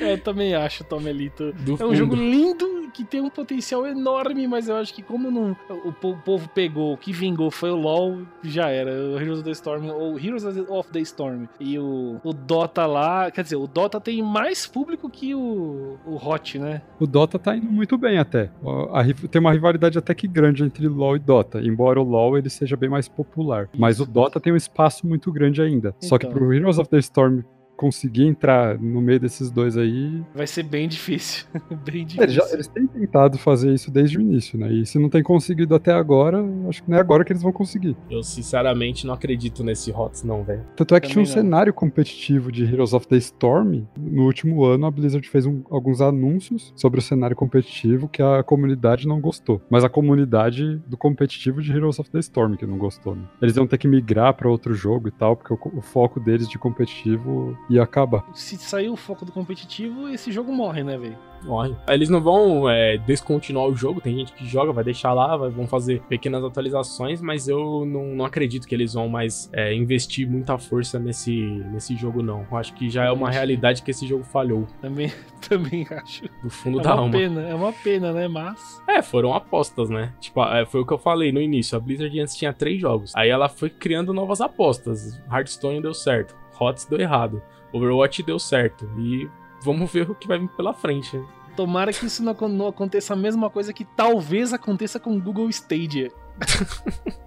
[SPEAKER 4] É, eu também acho, Tomelito.
[SPEAKER 2] Do
[SPEAKER 4] É um
[SPEAKER 2] fundo.
[SPEAKER 4] jogo lindo que tem um potencial enorme, mas eu acho que como não, o, po- o povo pegou, o que vingou foi o LoL, já era. O Heroes of the Storm, ou Heroes of the Storm. E o, o Dota lá, quer dizer, o Dota tem mais público que o, o Hot, né?
[SPEAKER 3] O Dota tá indo muito bem até. A- a tem uma rivalidade até que grande entre LoL e Dota, embora o LoL ele seja bem mais popular. Mas o Dota tem um espaço muito grande ainda. Só que
[SPEAKER 4] Então.
[SPEAKER 3] pro Heroes of the Storm conseguir entrar no meio desses dois aí.
[SPEAKER 4] Vai ser bem difícil. bem
[SPEAKER 3] É, Eles, já-
[SPEAKER 4] difícil.
[SPEAKER 3] eles têm tentado fazer isso desde o início, né? E se não tem conseguido até agora, acho que não é agora que eles vão conseguir.
[SPEAKER 2] Eu sinceramente não acredito nesse HOTS, não, velho.
[SPEAKER 3] Tanto é que tinha um
[SPEAKER 4] não.
[SPEAKER 3] cenário competitivo de Heroes of the Storm. No último ano, a Blizzard fez um- alguns anúncios sobre o cenário competitivo que a comunidade não gostou. Mas a comunidade do competitivo de Heroes of the Storm que não gostou, né? Eles iam ter que migrar pra outro jogo e tal, porque o, o foco deles de competitivo ia acabar.
[SPEAKER 4] Se sair o foco do competitivo, esse jogo morre, né, velho?
[SPEAKER 2] Morre. Eles não vão é, descontinuar o jogo, tem gente que joga, vai deixar lá, vai- vão fazer pequenas atualizações, mas eu não, não acredito que eles vão mais é, investir muita força nesse, nesse jogo, não. Eu acho que já é uma realidade que esse jogo falhou,
[SPEAKER 4] Também, também acho.
[SPEAKER 2] do fundo
[SPEAKER 4] É
[SPEAKER 2] da
[SPEAKER 4] uma
[SPEAKER 2] alma.
[SPEAKER 4] pena, é uma pena, né? Mas.
[SPEAKER 2] É, foram apostas, né? Tipo, é, foi o que eu falei no início. A Blizzard antes tinha três jogos. Aí ela foi criando novas apostas. Hearthstone deu certo. HOTS deu errado. Overwatch deu certo. E vamos ver o que vai vir pela frente.
[SPEAKER 4] Tomara que isso não aconteça a mesma coisa que talvez aconteça com o Google Stadia.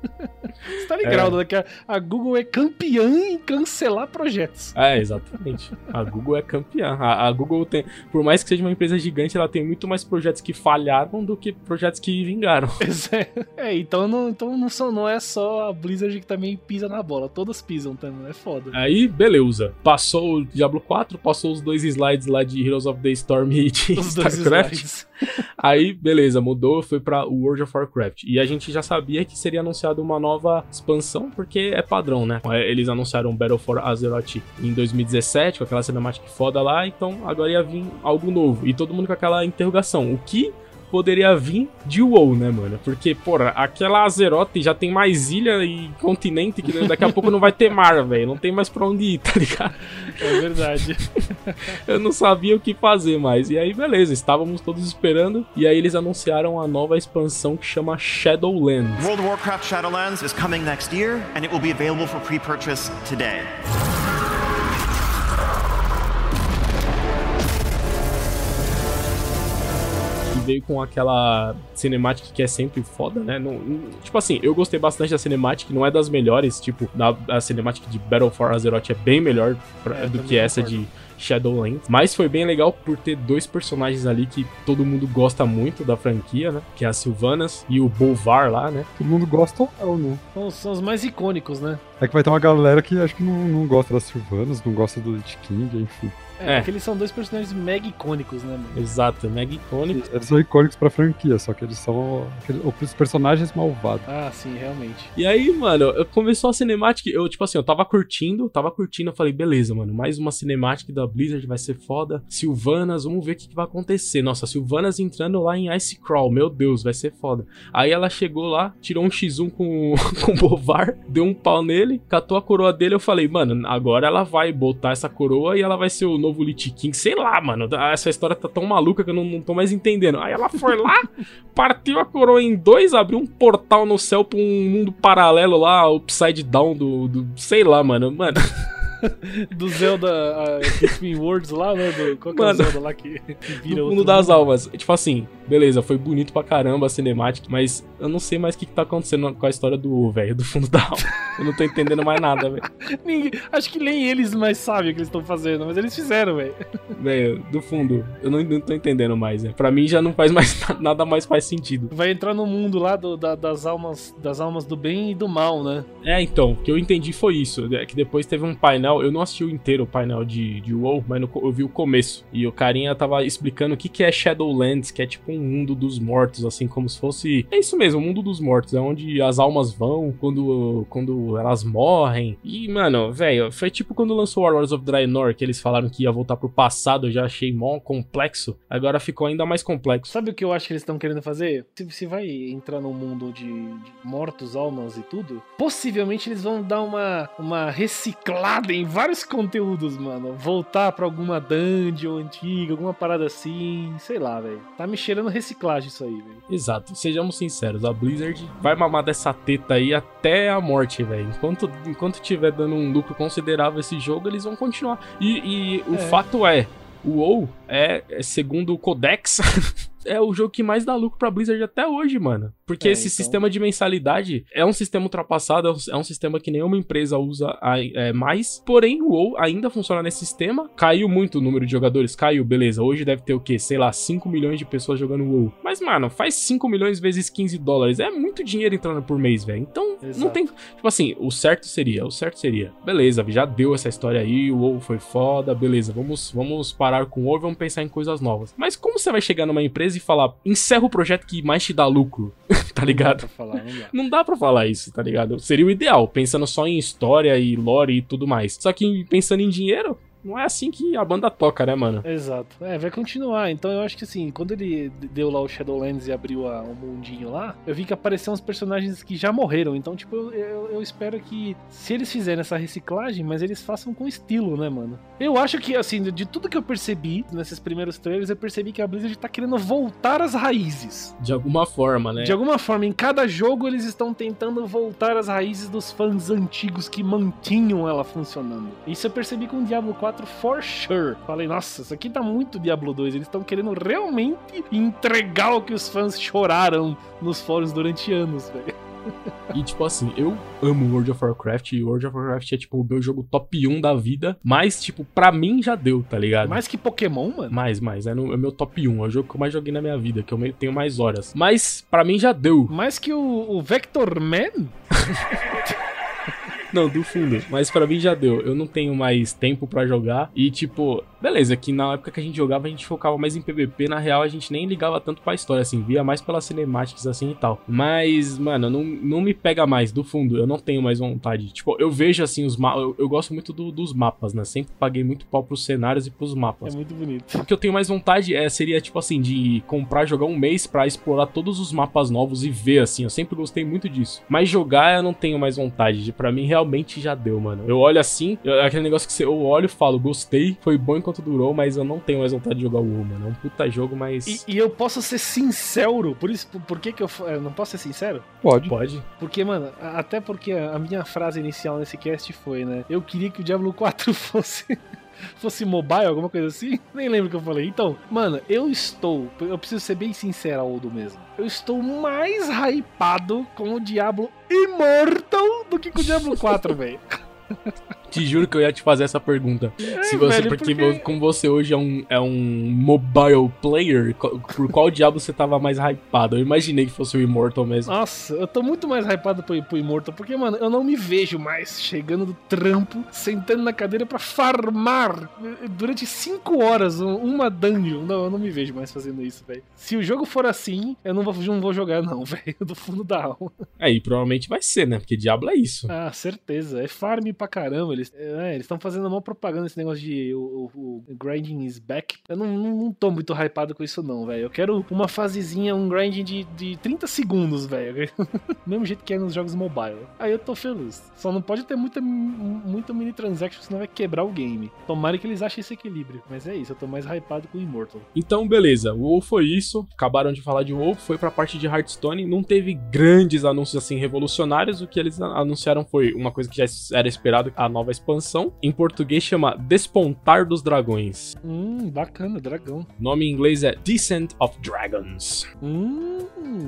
[SPEAKER 4] Você tá ligado, né? Que a, a Google é campeã em cancelar projetos.
[SPEAKER 2] É, exatamente. A Google é campeã. A, a Google tem, por mais que seja uma empresa gigante, ela tem muito mais projetos que falharam do que projetos que vingaram.
[SPEAKER 4] É, então, não, então não, são, não é só a Blizzard que também pisa na bola. Todas pisam também, é foda.
[SPEAKER 2] Aí, beleza. Passou o Diablo 4, passou os dois slides lá de Heroes of the Storm e de
[SPEAKER 4] Os
[SPEAKER 2] StarCraft. Aí, beleza, mudou, foi pra World of Warcraft. E a gente já sabia que seria anunciado uma nova expansão, porque é padrão, né? É, Eles anunciaram Battle for Azeroth em 2017, com aquela cinemática foda lá, então agora ia vir algo novo. E todo mundo com aquela interrogação: o que poderia vir de WoW, né, mano? Porque, porra, aquela Azeroth já tem mais ilha e continente que daqui a pouco não vai ter mar, velho. Não tem mais pra onde ir, tá ligado?
[SPEAKER 4] É verdade.
[SPEAKER 2] Eu não sabia o que fazer mais. E aí, beleza, estávamos todos esperando. E aí eles anunciaram a nova expansão que chama Shadowlands.
[SPEAKER 5] World of Warcraft Shadowlands is coming next year, and it will be available for pre-purchase today.
[SPEAKER 2] Veio com aquela cinemática que é sempre foda, né? Não- não- tipo assim, eu gostei bastante da cinemática, não é das melhores. Tipo, da, a cinemática de Battle for Azeroth é bem melhor pra-
[SPEAKER 4] É,
[SPEAKER 2] do que essa
[SPEAKER 4] concordo.
[SPEAKER 2] de Shadowlands. Mas foi bem legal por ter dois personagens ali que todo mundo gosta muito da franquia, né? Que é a Sylvanas e o Bolvar lá, né?
[SPEAKER 3] Todo mundo gosta ou não, né?
[SPEAKER 4] São, são os mais icônicos, né?
[SPEAKER 3] É que vai ter uma galera que acho que não, não gosta das Sylvanas, não gosta do Lich King, enfim.
[SPEAKER 4] É,
[SPEAKER 2] É.
[SPEAKER 4] porque eles são dois personagens mega icônicos, né, mano?
[SPEAKER 2] Exato, é mega icônico.
[SPEAKER 3] Eles são icônicos pra franquia, só que eles são aqueles- os personagens malvados.
[SPEAKER 4] Ah, sim, realmente.
[SPEAKER 2] E aí, mano, eu- começou a cinemática. Eu, tipo assim, eu tava curtindo, tava curtindo. Eu falei, beleza, mano, mais uma cinemática da Blizzard vai ser foda. Sylvanas, vamos ver o que, que vai acontecer. Nossa, Sylvanas entrando lá em Ice Crawl, meu Deus, vai ser foda. Aí ela chegou lá, tirou um X1 com, com o Bovar, deu um pau nele, catou a coroa dele. Eu falei, mano, agora ela vai botar essa coroa e ela vai ser o novo Lich King, sei lá, mano. Essa história tá tão maluca que eu não, não tô mais entendendo. Aí ela foi lá, partiu a coroa em dois, abriu um portal no céu pra um mundo paralelo lá, upside down do. do sei lá, mano. Mano.
[SPEAKER 4] do Zelda uh, Between Worlds lá, né? Do, qual que é o Zelda lá que, que vira outro
[SPEAKER 2] mundo das almas. Tipo assim, beleza, foi bonito pra caramba a cinemática, mas eu não sei mais o que, que tá acontecendo com a história do velho, do fundo da alma. Eu não tô entendendo mais nada, velho.
[SPEAKER 4] Acho que nem eles mais sabem o que eles estão fazendo, mas eles fizeram, velho.
[SPEAKER 2] Velho, do fundo, eu não, não tô entendendo mais, né? Pra mim já não faz mais nada mais faz sentido.
[SPEAKER 4] Vai entrar no mundo lá do- da- das almas das almas do bem e do mal, né?
[SPEAKER 2] É, então, o que eu entendi foi isso. É que depois teve um painel, eu não assisti o inteiro o painel de, de WoW, mas no eu vi o começo. E o carinha tava explicando o que, que é Shadowlands, que é tipo um mundo dos mortos, assim, como se fosse. É isso mesmo, o mundo dos mortos. É onde as almas vão quando, quando elas morrem. E, mano, velho, foi tipo quando lançou Warlords of Draenor, que eles falaram que ia voltar pro passado, eu já achei mó complexo. Agora ficou ainda mais complexo.
[SPEAKER 4] Sabe o que eu acho que eles estão querendo fazer? Se você vai entrar num mundo de, de mortos, almas e tudo, possivelmente eles vão dar uma, uma reciclada em vários conteúdos, mano. Voltar pra alguma dungeon antiga, alguma parada assim, sei lá, velho. Tá me cheirando reciclagem isso aí, velho.
[SPEAKER 2] Exato, sejamos sinceros, a Blizzard vai mamar dessa teta aí até a morte, velho. Enquanto, enquanto tiver dando um lucro considerável esse jogo, eles vão continuar. E, e o
[SPEAKER 4] É.
[SPEAKER 2] fato é, o WoW é, é, segundo o Codex, é o jogo que mais dá lucro pra Blizzard até hoje, mano. Porque
[SPEAKER 4] É,
[SPEAKER 2] esse
[SPEAKER 4] então.
[SPEAKER 2] sistema de mensalidade é um sistema ultrapassado, é um, é sistema que nenhuma empresa usa é, mais. Porém, o WoW ainda funciona nesse sistema. Caiu muito o número de jogadores, caiu, beleza. Hoje deve ter o quê? Sei lá, 5 milhões de pessoas jogando WoW. Mas, mano, faz 5 milhões vezes 15 dólares. É muito dinheiro entrando por mês, velho. Então, não
[SPEAKER 4] Exato.
[SPEAKER 2] tem. Tipo assim, o certo seria, o certo seria. Beleza, já deu essa história aí, o WoW foi foda, beleza. Vamos, vamos parar com o WoW e vamos pensar em coisas novas. Mas como você vai chegar numa empresa e falar, encerra o projeto que mais te dá lucro? tá
[SPEAKER 4] Não dá
[SPEAKER 2] ligado?
[SPEAKER 4] falar, não dá.
[SPEAKER 2] Não dá pra falar isso, tá ligado? Seria o ideal, pensando só em história e lore e tudo mais. Só que pensando em dinheiro, não é assim que a banda toca, né, mano?
[SPEAKER 4] Exato. É, vai continuar. Então eu acho que assim, quando ele deu lá o Shadowlands e abriu a- o mundinho lá, eu vi que apareceram uns personagens que já morreram. Então, tipo, eu, eu- eu espero que se eles fizerem essa reciclagem, mas eles façam com estilo, né, mano? Eu acho que, assim, de tudo que eu percebi nesses primeiros trailers, eu percebi que a Blizzard tá querendo voltar às raízes.
[SPEAKER 2] De alguma forma, né?
[SPEAKER 4] De alguma forma, em cada jogo eles estão tentando voltar às raízes dos fãs antigos que mantinham ela funcionando. Isso eu percebi com o Diablo 4 for sure. Falei, nossa, isso aqui tá muito Diablo 2. Eles estão querendo realmente entregar o que os fãs choraram nos fóruns durante anos, velho.
[SPEAKER 2] E tipo assim, eu amo World of Warcraft e World of Warcraft é tipo o meu jogo top 1 da vida, mas tipo, pra mim já deu, tá ligado?
[SPEAKER 4] Mais que Pokémon, mano.
[SPEAKER 2] Mais, mais. É, no, é meu top 1. É o jogo que eu mais joguei na minha vida, que eu tenho mais horas. Mas, pra mim já deu.
[SPEAKER 4] Mais que o, o Vector Man?
[SPEAKER 2] Não, do fundo. Mas pra mim já deu. Eu não tenho mais tempo pra jogar. E, tipo, beleza, que na época que a gente jogava, a gente focava mais em PVP. Na real, a gente nem ligava tanto pra história, assim. Via mais pelas cinemáticas, assim e tal. Mas, mano, não, não me pega mais, do fundo. Eu não tenho mais vontade. Tipo, eu vejo, assim, os mapas. Eu, eu gosto muito do- dos mapas, né? Sempre paguei muito pau pros cenários e pros
[SPEAKER 4] É
[SPEAKER 2] mapas.
[SPEAKER 4] muito bonito.
[SPEAKER 2] O que eu tenho mais vontade é, seria, tipo assim, de comprar, jogar um mês pra explorar todos os mapas novos e ver, assim. Eu sempre gostei muito disso. Mas jogar eu não tenho mais vontade. De, pra mim, realmente já deu, mano. Eu olho assim, eu- aquele negócio que você, eu olho e falo, gostei, foi bom enquanto durou, mas eu não tenho mais vontade de jogar o WoW, mano. É um puta jogo, mas.
[SPEAKER 4] E, e eu posso ser sincero, por isso, por, por que que eu, eu não posso ser sincero?
[SPEAKER 3] Pode.
[SPEAKER 2] Pode.
[SPEAKER 4] Porque, mano, até porque a a minha frase inicial nesse cast foi, né? Eu queria que o Diablo 4 fosse. fosse mobile, alguma coisa assim. Nem lembro o que eu falei. Então, mano, eu estou. Eu preciso ser bem sincero, Aldo mesmo. Eu estou mais hypado com o Diablo Immortal do que com o Diablo 4, velho.
[SPEAKER 2] Te juro que eu ia te fazer essa pergunta. Se você,
[SPEAKER 4] velho,
[SPEAKER 2] porque,
[SPEAKER 4] porque-
[SPEAKER 2] como você hoje é um, é um mobile player, por qual diabo você tava mais hypado? Eu imaginei que fosse o Immortal mesmo.
[SPEAKER 4] Nossa, eu tô muito mais hypado pro, pro Immortal, porque, mano, eu não me vejo mais chegando do trampo, sentando na cadeira pra farmar eh, durante 5 horas um- uma dungeon. Não, eu não me vejo mais fazendo isso, velho. Se o jogo for assim, eu não vou, não vou jogar, não, velho, do fundo da alma.
[SPEAKER 2] Aí, provavelmente vai ser, né? Porque Diablo é isso.
[SPEAKER 4] Ah, certeza. É farm pra caramba. Eles Eles é, estão fazendo uma propaganda esse negócio de o, o, o grinding is back. Eu não, não, não tô muito hypado com isso, não, velho. Eu quero uma fasezinha, um grinding de, de 30 segundos, velho. Mesmo jeito que é nos jogos mobile. Aí eu tô feliz. Só não pode ter muita, muita mini transaction, senão vai quebrar o game. Tomara que eles achem esse equilíbrio. Mas é isso, eu tô mais hypado com o Immortal.
[SPEAKER 2] Então, beleza. O WoW foi isso. Acabaram de falar de WoW. Foi pra parte de Hearthstone. Não teve grandes anúncios assim revolucionários. O que eles anunciaram foi uma coisa que já era esperado, a nova expansão. Em português chama Despontar dos Dragões.
[SPEAKER 4] Hum, bacana, dragão.
[SPEAKER 2] O nome em inglês é Descent of Dragons.
[SPEAKER 4] Hum,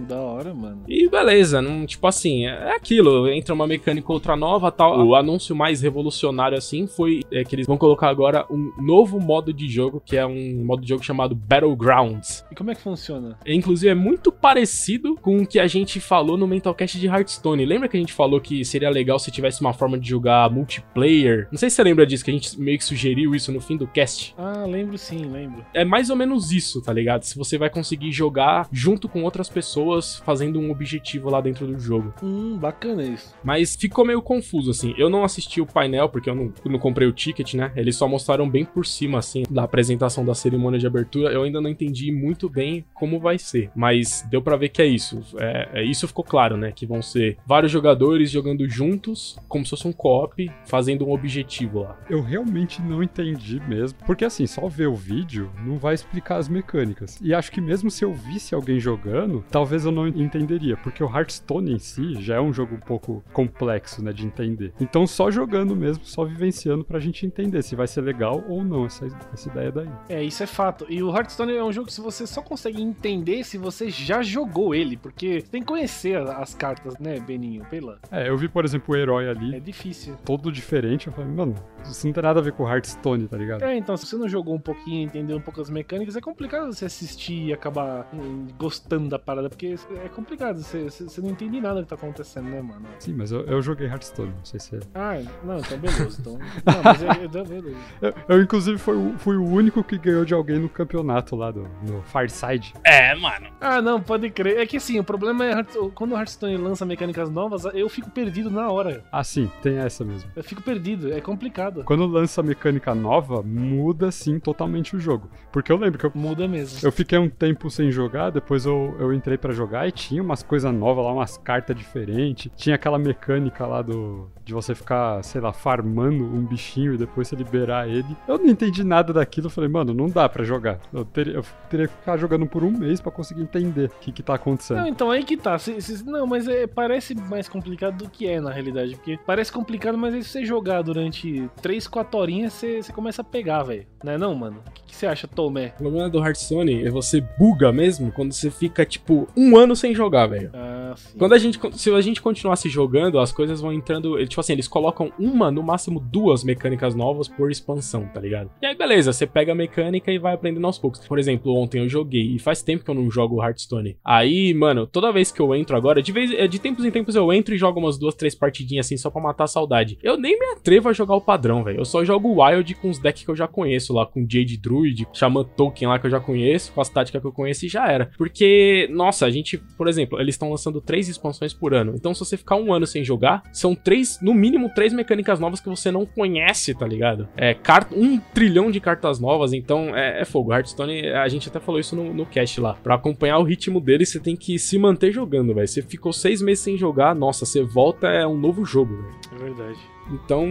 [SPEAKER 4] da hora, mano.
[SPEAKER 2] E beleza, não, tipo assim, é aquilo, entra uma mecânica outra nova, tal. O anúncio mais revolucionário assim foi é, que eles vão colocar agora um novo modo de jogo, que é um modo de jogo chamado Battlegrounds.
[SPEAKER 4] E como é que funciona?
[SPEAKER 2] Inclusive é muito parecido com o que a gente falou no Mentalcast de Hearthstone. Lembra que a gente falou que seria legal se tivesse uma forma de jogar multiplayer? Não sei se você lembra disso, que a gente meio que sugeriu isso no fim do cast.
[SPEAKER 4] Ah, lembro sim, lembro.
[SPEAKER 2] É mais ou menos isso, tá ligado? Se você vai conseguir jogar junto com outras pessoas fazendo um objetivo lá dentro do jogo.
[SPEAKER 4] Hum, bacana isso.
[SPEAKER 2] Mas ficou meio confuso, assim. Eu não assisti o painel, porque eu não, eu não comprei o ticket, né? Eles só mostraram bem por cima, assim, da apresentação da cerimônia de abertura. Eu ainda não entendi muito bem como vai ser. Mas deu para ver que é isso. É, é, isso ficou claro, né? Que vão ser vários jogadores jogando juntos, como se fosse um co-op, fazendo um objetivo lá.
[SPEAKER 3] Eu realmente não entendi mesmo. Porque assim, só ver o vídeo não vai explicar as mecânicas. E acho que mesmo se eu visse alguém jogando, talvez eu não entenderia. Porque o Hearthstone em si já é um jogo um pouco complexo, né? De entender. Então só jogando mesmo, só vivenciando pra gente entender se vai ser legal ou não essa, essa ideia daí.
[SPEAKER 4] É, isso é fato. E o Hearthstone é um jogo que você só consegue entender se você já jogou ele. Porque tem que conhecer as cartas, né, Beninho? Pela.
[SPEAKER 3] É, eu vi, por exemplo, o herói ali.
[SPEAKER 4] É difícil.
[SPEAKER 3] Todo diferente. Eu falei, mano, isso não tem nada a ver com Hearthstone, tá ligado?
[SPEAKER 4] É, então, se você não jogou um pouquinho, entendeu um pouco as mecânicas, é complicado você assistir e acabar hum, gostando da parada, porque é complicado, você, você não entende nada do que tá acontecendo, né, mano?
[SPEAKER 3] Sim, mas eu, eu joguei Hearthstone, não sei se é.
[SPEAKER 4] Ah, não, então beleza. Então... não, mas eu, eu, beleza.
[SPEAKER 3] Eu, eu, inclusive, fui, fui o único que ganhou de alguém no campeonato lá do, no Fireside.
[SPEAKER 2] É, mano.
[SPEAKER 4] Ah, não, pode crer. É que assim, o problema é quando o Hearthstone lança mecânicas novas, eu fico perdido na hora.
[SPEAKER 3] Ah, sim, tem essa mesmo.
[SPEAKER 4] Eu fico perdido, é complicado.
[SPEAKER 3] Quando lança mecânica nova, muda sim totalmente o jogo. Porque eu lembro que eu.
[SPEAKER 4] Muda mesmo.
[SPEAKER 3] Eu fiquei um tempo sem jogar, depois eu, eu entrei para jogar e tinha umas coisas novas lá, umas cartas diferentes. Tinha aquela mecânica lá do. De você ficar, sei lá, farmando um bichinho e depois você liberar ele. Eu não entendi nada daquilo. Eu falei, mano, não dá para jogar. Eu teria, eu teria que ficar jogando por um mês para conseguir entender o que, que tá acontecendo.
[SPEAKER 4] Não, então aí que tá. Cê, cê, não, mas é, parece mais complicado do que é na realidade. Porque parece complicado, mas aí se você jogar durante 3, 4 horinhas, você começa a pegar, velho. Não é não, mano? O que, que você acha, Tomé?
[SPEAKER 2] O problema do Hearthstone é você buga mesmo quando você fica, tipo, um ano sem jogar, velho.
[SPEAKER 4] Ah, sim.
[SPEAKER 2] Quando a gente, se a gente continuasse jogando, as coisas vão entrando. Tipo assim, eles colocam uma, no máximo duas mecânicas novas por expansão, tá ligado? E aí, beleza, você pega a mecânica e vai aprendendo aos poucos. Por exemplo, ontem eu joguei e faz tempo que eu não jogo Hearthstone. Aí, mano, toda vez que eu entro agora, de, vez, de tempos em tempos eu entro e jogo umas duas, três partidinhas assim só pra matar a saudade. Eu nem me atrevo a jogar o padrão, velho. Eu só jogo Wild com os decks que eu já conheço lá, com Jade Druid, Shaman Token lá que eu já conheço, com as táticas que eu conheço e já era. Porque, nossa, a gente, por exemplo, eles estão lançando três expansões por ano. Então, se você ficar um ano sem jogar, são três, no mínimo, três mecânicas novas que você não conhece, tá ligado? É carta, um trilhão de cartas novas, então é, é fogo. Hearthstone, a gente até falou isso no, no cast lá. Pra acompanhar o ritmo dele, você tem que se manter jogando, velho. Você ficou seis meses sem jogar, nossa, você volta, é um novo jogo, velho.
[SPEAKER 4] É verdade.
[SPEAKER 2] Então,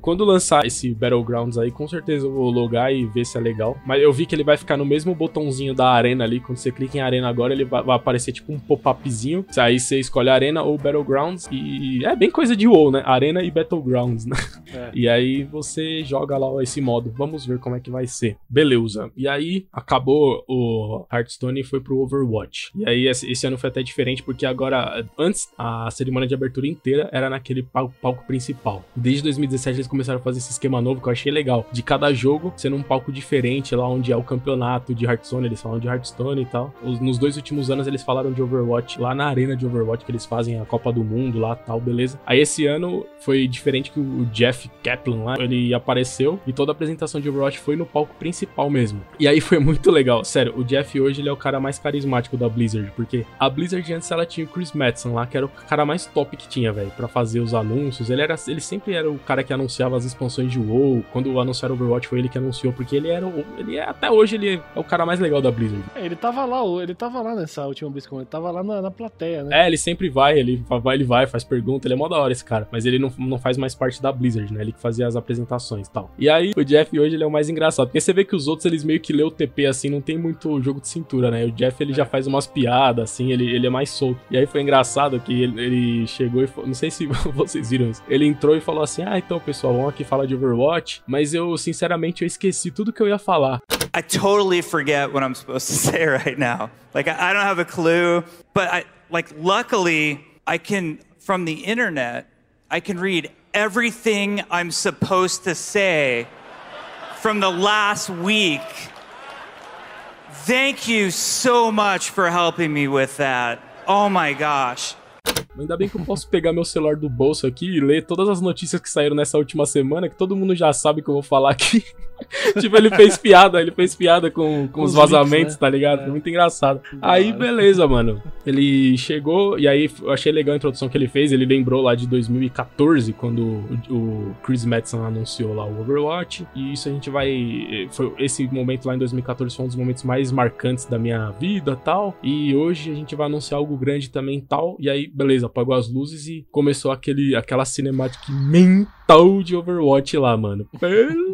[SPEAKER 2] quando lançar esse Battlegrounds aí, com certeza eu vou logar e ver se é legal. Mas eu vi que ele vai ficar no mesmo botãozinho da arena ali. Quando você clica em arena agora, ele vai, aparecer tipo um pop-upzinho. Aí você escolhe arena ou Battlegrounds. E é bem coisa de WoW, né? Arena e Battlegrounds, né?
[SPEAKER 4] É.
[SPEAKER 2] E aí você joga lá esse modo. Vamos ver como é que vai ser. Beleza. E aí acabou o Hearthstone e foi pro Overwatch. E aí esse, ano foi até diferente porque agora, antes, a cerimônia de abertura inteira era naquele palco, palco principal. Desde 2017 eles começaram a fazer esse esquema novo que eu achei legal. De cada jogo sendo um palco diferente, lá onde é o campeonato de Hearthstone, eles falam de Hearthstone e tal. Os, nos dois últimos anos eles falaram de Overwatch, lá na arena de Overwatch que eles fazem a Copa do Mundo lá tal, beleza. Aí esse ano foi diferente que o Jeff Kaplan lá, ele apareceu e toda a apresentação de Overwatch foi no palco principal mesmo. E aí foi muito legal. Sério, o Jeff hoje ele é o cara mais carismático da Blizzard, porque a Blizzard antes ela tinha o Chris Madison lá, que era o cara mais top que tinha, velho, para fazer os anúncios. Ele era ele sempre era o cara que anunciava as expansões de WoW. Quando anunciaram Overwatch foi ele que anunciou, porque ele era o, ele é, até hoje ele é o cara mais legal da Blizzard.
[SPEAKER 4] É, ele tava lá, ele tava lá nessa última BlizzCon, ele tava lá na, na plateia, né?
[SPEAKER 2] É, ele sempre vai, ele vai, ele vai, faz pergunta, ele é mó da hora esse cara, mas ele não, não faz mais parte da Blizzard, né? Ele que fazia as apresentações e tal. E aí o Jeff hoje ele é o mais engraçado, porque você vê que os outros eles meio que lê o TP assim, não tem muito jogo de cintura, né? O Jeff ele já faz umas piadas assim, ele, ele é mais solto. E aí foi engraçado que ele, ele chegou e falou, não sei se vocês viram isso. Ele entrou e falou assim: "Ah, então pessoal, vamos aqui falar de Overwatch, mas eu sinceramente eu esqueci tudo que eu ia falar".
[SPEAKER 6] I totally forget what I'm supposed to say right now. Like I don't have a clue, but I like luckily I can from the internet I can read everything I'm supposed to say from the last week. Thank you so much for helping me with that. Oh my gosh.
[SPEAKER 2] Ainda bem que eu posso pegar meu celular do bolso aqui e ler todas as notícias que saíram nessa última semana, que todo mundo já sabe que eu vou falar aqui. tipo, ele fez piada, ele fez piada com, com os,
[SPEAKER 4] os
[SPEAKER 2] vazamentos,
[SPEAKER 4] leaks, né?
[SPEAKER 2] tá ligado? Foi muito engraçado. Aí, beleza, mano. Ele chegou, e aí eu achei legal a introdução que ele fez. Ele lembrou lá de 2014, quando o, o Chris Madison anunciou lá o Overwatch. E isso a gente vai. Foi, esse momento lá em 2014 foi um dos momentos mais marcantes da minha vida tal. E hoje a gente vai anunciar algo grande também tal. E aí, beleza, apagou as luzes e começou aquele, aquela cinemática mental de Overwatch lá, mano. Pelo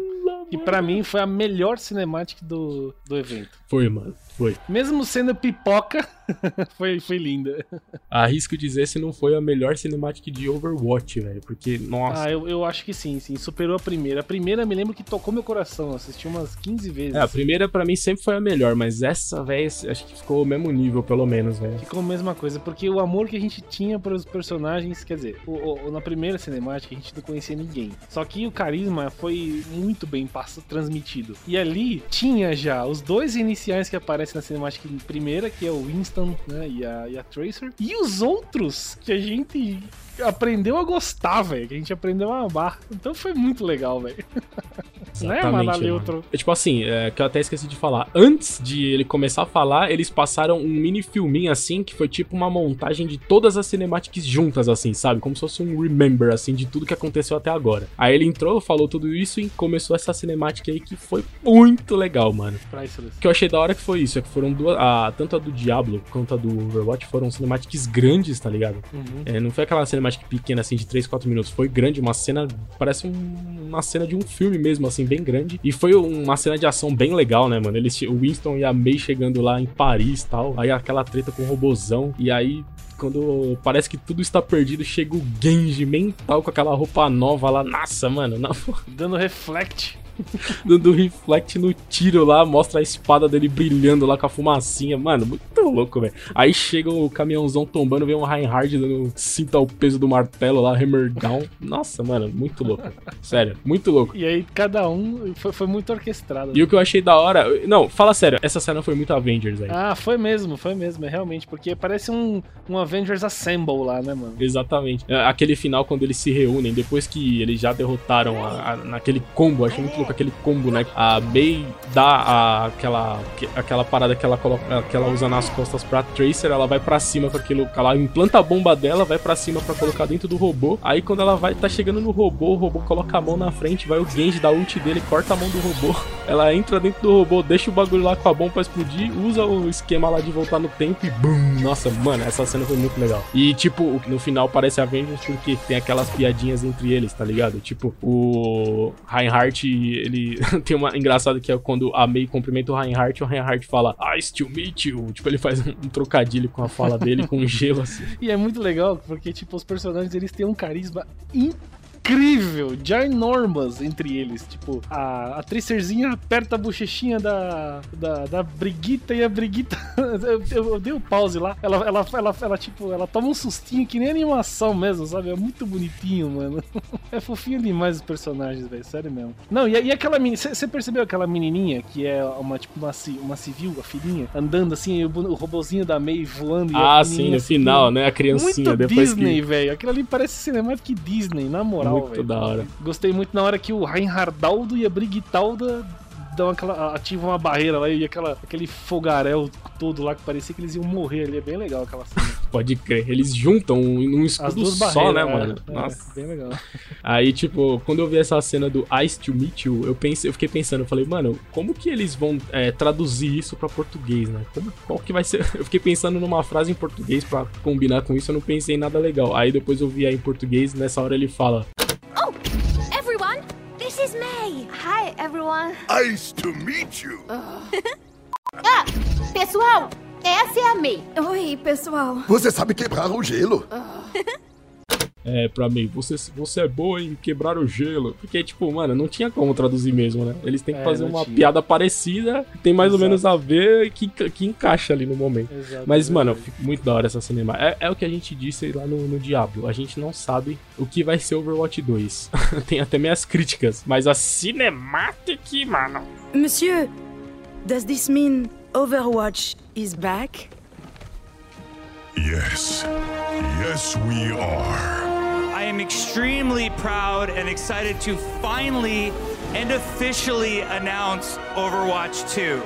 [SPEAKER 4] Que pra mim foi a melhor cinemática do, do evento.
[SPEAKER 2] Foi, mano. Foi.
[SPEAKER 4] Mesmo sendo pipoca, foi, foi linda.
[SPEAKER 2] Arrisco dizer se não foi a melhor cinemática de Overwatch, velho. Porque, nossa.
[SPEAKER 4] Ah, eu, eu acho que sim, sim. Superou a primeira. A primeira me lembro que tocou meu coração. Assisti umas 15 vezes.
[SPEAKER 2] É, a primeira pra mim sempre foi a melhor, mas essa, velho, acho que ficou o mesmo nível, pelo menos, velho.
[SPEAKER 4] Ficou a mesma coisa, porque o amor que a gente tinha para os personagens, quer dizer, o, o- na primeira cinemática a gente não conhecia ninguém. Só que o carisma foi muito bem passo, transmitido. E ali tinha já os dois iniciais que aparecem na cinemática primeira, que é o Winston né, e, a, e a Tracer, e os outros que a gente aprendeu a gostar, velho, que a gente aprendeu a amar. Então foi muito legal, velho. né, mano? Outro.
[SPEAKER 2] É tipo assim, é, que eu até esqueci de falar. Antes de ele começar a falar, eles passaram um mini filminho assim, que foi tipo uma montagem de todas as cinemáticas juntas, assim, sabe? Como se fosse um remember, assim, de tudo que aconteceu até agora. Aí ele entrou, falou tudo isso e começou essa cinemática aí que foi muito legal, mano.
[SPEAKER 4] Priceless.
[SPEAKER 2] Que eu achei da hora que foi isso, que foram duas. A, tanto a do Diablo quanto a do Overwatch foram cinemáticas grandes, tá ligado?
[SPEAKER 4] Uhum.
[SPEAKER 2] É, não foi aquela cinemática pequena assim de 3, 4 minutos. Foi grande, uma cena. Parece um- uma cena de um filme mesmo, assim, bem grande. E foi uma cena de ação bem legal, né, mano? Eles, o Winston e a May chegando lá em Paris e tal. Aí aquela treta com o robozão. E aí. Quando parece que tudo está perdido, chega o Genji mental com aquela roupa nova lá. Nossa, mano,
[SPEAKER 4] Dando reflect.
[SPEAKER 2] dando reflect no tiro lá, mostra a espada dele brilhando lá com a fumacinha. Mano, muito louco, velho. Aí chega o caminhãozão tombando, vem um Reinhardt dando cinta ao peso do martelo lá, hammer down. Nossa, mano, muito louco. Sério, muito louco.
[SPEAKER 4] E aí cada um foi, foi muito orquestrado.
[SPEAKER 2] E o que eu achei da hora. Não, fala sério, essa cena foi muito Avengers aí.
[SPEAKER 4] Ah, foi mesmo, foi mesmo, é realmente, porque parece um, um Avengers Assemble lá, né, mano?
[SPEAKER 2] Exatamente. É, Aquele final quando eles se reúnem, depois que eles já derrotaram a- a- naquele combo, achei muito louco aquele combo, né? A May dá a- aquela, que- aquela parada que ela, coloca, que ela usa nas costas pra Tracer, ela vai pra cima com aquilo, ela implanta a bomba dela, vai pra cima pra colocar dentro do robô. Aí quando ela vai, tá chegando no robô, o robô coloca a mão na frente, vai o Genji da ult dele, corta a mão do robô. Ela entra dentro do robô, deixa o bagulho lá com a bomba pra explodir, usa o esquema lá de voltar no tempo e BUM! Nossa, mano, essa cena foi muito legal. E, tipo, no final parece Avengers porque tem aquelas piadinhas entre eles, tá ligado? Tipo, o Reinhardt, ele tem uma engraçada que é quando a May cumprimenta o Reinhardt, o Reinhardt fala I still meet you. Tipo, ele faz um, um trocadilho com a fala dele, com um gelo assim.
[SPEAKER 4] E é muito legal, porque, tipo, os personagens, eles têm um carisma incrível, ginormous entre eles. Tipo, a, a Tracerzinha aperta a bochechinha da, da, da Brigitta e a Brigitta... eu, eu, eu dei um pause lá. Ela, ela, ela, ela, tipo, ela toma um sustinho que nem animação mesmo, sabe? É muito bonitinho, mano. É fofinho demais os personagens, velho. Sério mesmo. Não, e, e aquela menina... Você percebeu aquela menininha que é uma, tipo, uma, uma civil, a filhinha, andando assim, o, o robozinho da May voando e
[SPEAKER 2] Ah, sim, no final,
[SPEAKER 4] assim,
[SPEAKER 2] né? A criancinha,
[SPEAKER 4] muito
[SPEAKER 2] depois
[SPEAKER 4] Disney,
[SPEAKER 2] que...
[SPEAKER 4] velho. Aquilo ali parece cinemática Disney, na moral,
[SPEAKER 2] Muito
[SPEAKER 4] velho.
[SPEAKER 2] da hora.
[SPEAKER 4] Gostei muito na hora que o Reinhardaldo e a Brigitalda dão aquela, ativam uma barreira lá e aquela, aquele fogaréu todo lá que parecia que eles iam morrer ali. É bem legal aquela cena.
[SPEAKER 2] Pode crer. Eles juntam num
[SPEAKER 4] As
[SPEAKER 2] escudo
[SPEAKER 4] duas
[SPEAKER 2] só, né, mano?
[SPEAKER 4] é,
[SPEAKER 2] Nossa.
[SPEAKER 4] É, bem legal.
[SPEAKER 2] Aí, tipo, quando eu vi essa cena do Ice to Meet You, eu pensei, eu fiquei pensando, eu falei, mano, como que eles vão é, traduzir isso pra português, né? Como, qual que vai ser? Eu fiquei pensando numa frase em português pra combinar com isso, eu não pensei em nada legal. Aí depois eu vi aí em português, nessa hora ele fala:
[SPEAKER 7] Oh, this is May. Hi, everyone.
[SPEAKER 8] Nice to meet you.
[SPEAKER 7] Ah, pessoal, essa é a May. Oi, pessoal.
[SPEAKER 8] Você sabe quebrar o gelo.
[SPEAKER 2] É, pra mim, você, você é boa em quebrar o gelo. Porque, tipo, mano, não tinha como traduzir mesmo, né? Eles têm que
[SPEAKER 4] É,
[SPEAKER 2] fazer uma
[SPEAKER 4] tinha.
[SPEAKER 2] piada parecida, que tem mais ou
[SPEAKER 4] Exato.
[SPEAKER 2] menos a ver que, que encaixa ali no momento.
[SPEAKER 4] Exato,
[SPEAKER 2] Mas, mano,
[SPEAKER 4] verdade.
[SPEAKER 2] fico muito da hora essa cinema. É, é o que a gente disse lá no, no Diablo. A gente não sabe o que vai ser Overwatch 2. tem até minhas críticas. Mas a Cinematic, mano.
[SPEAKER 9] Monsieur, does this mean Overwatch is back?
[SPEAKER 8] Yes. Yes, we are.
[SPEAKER 6] I am extremely proud and excited to finally and officially announce Overwatch 2.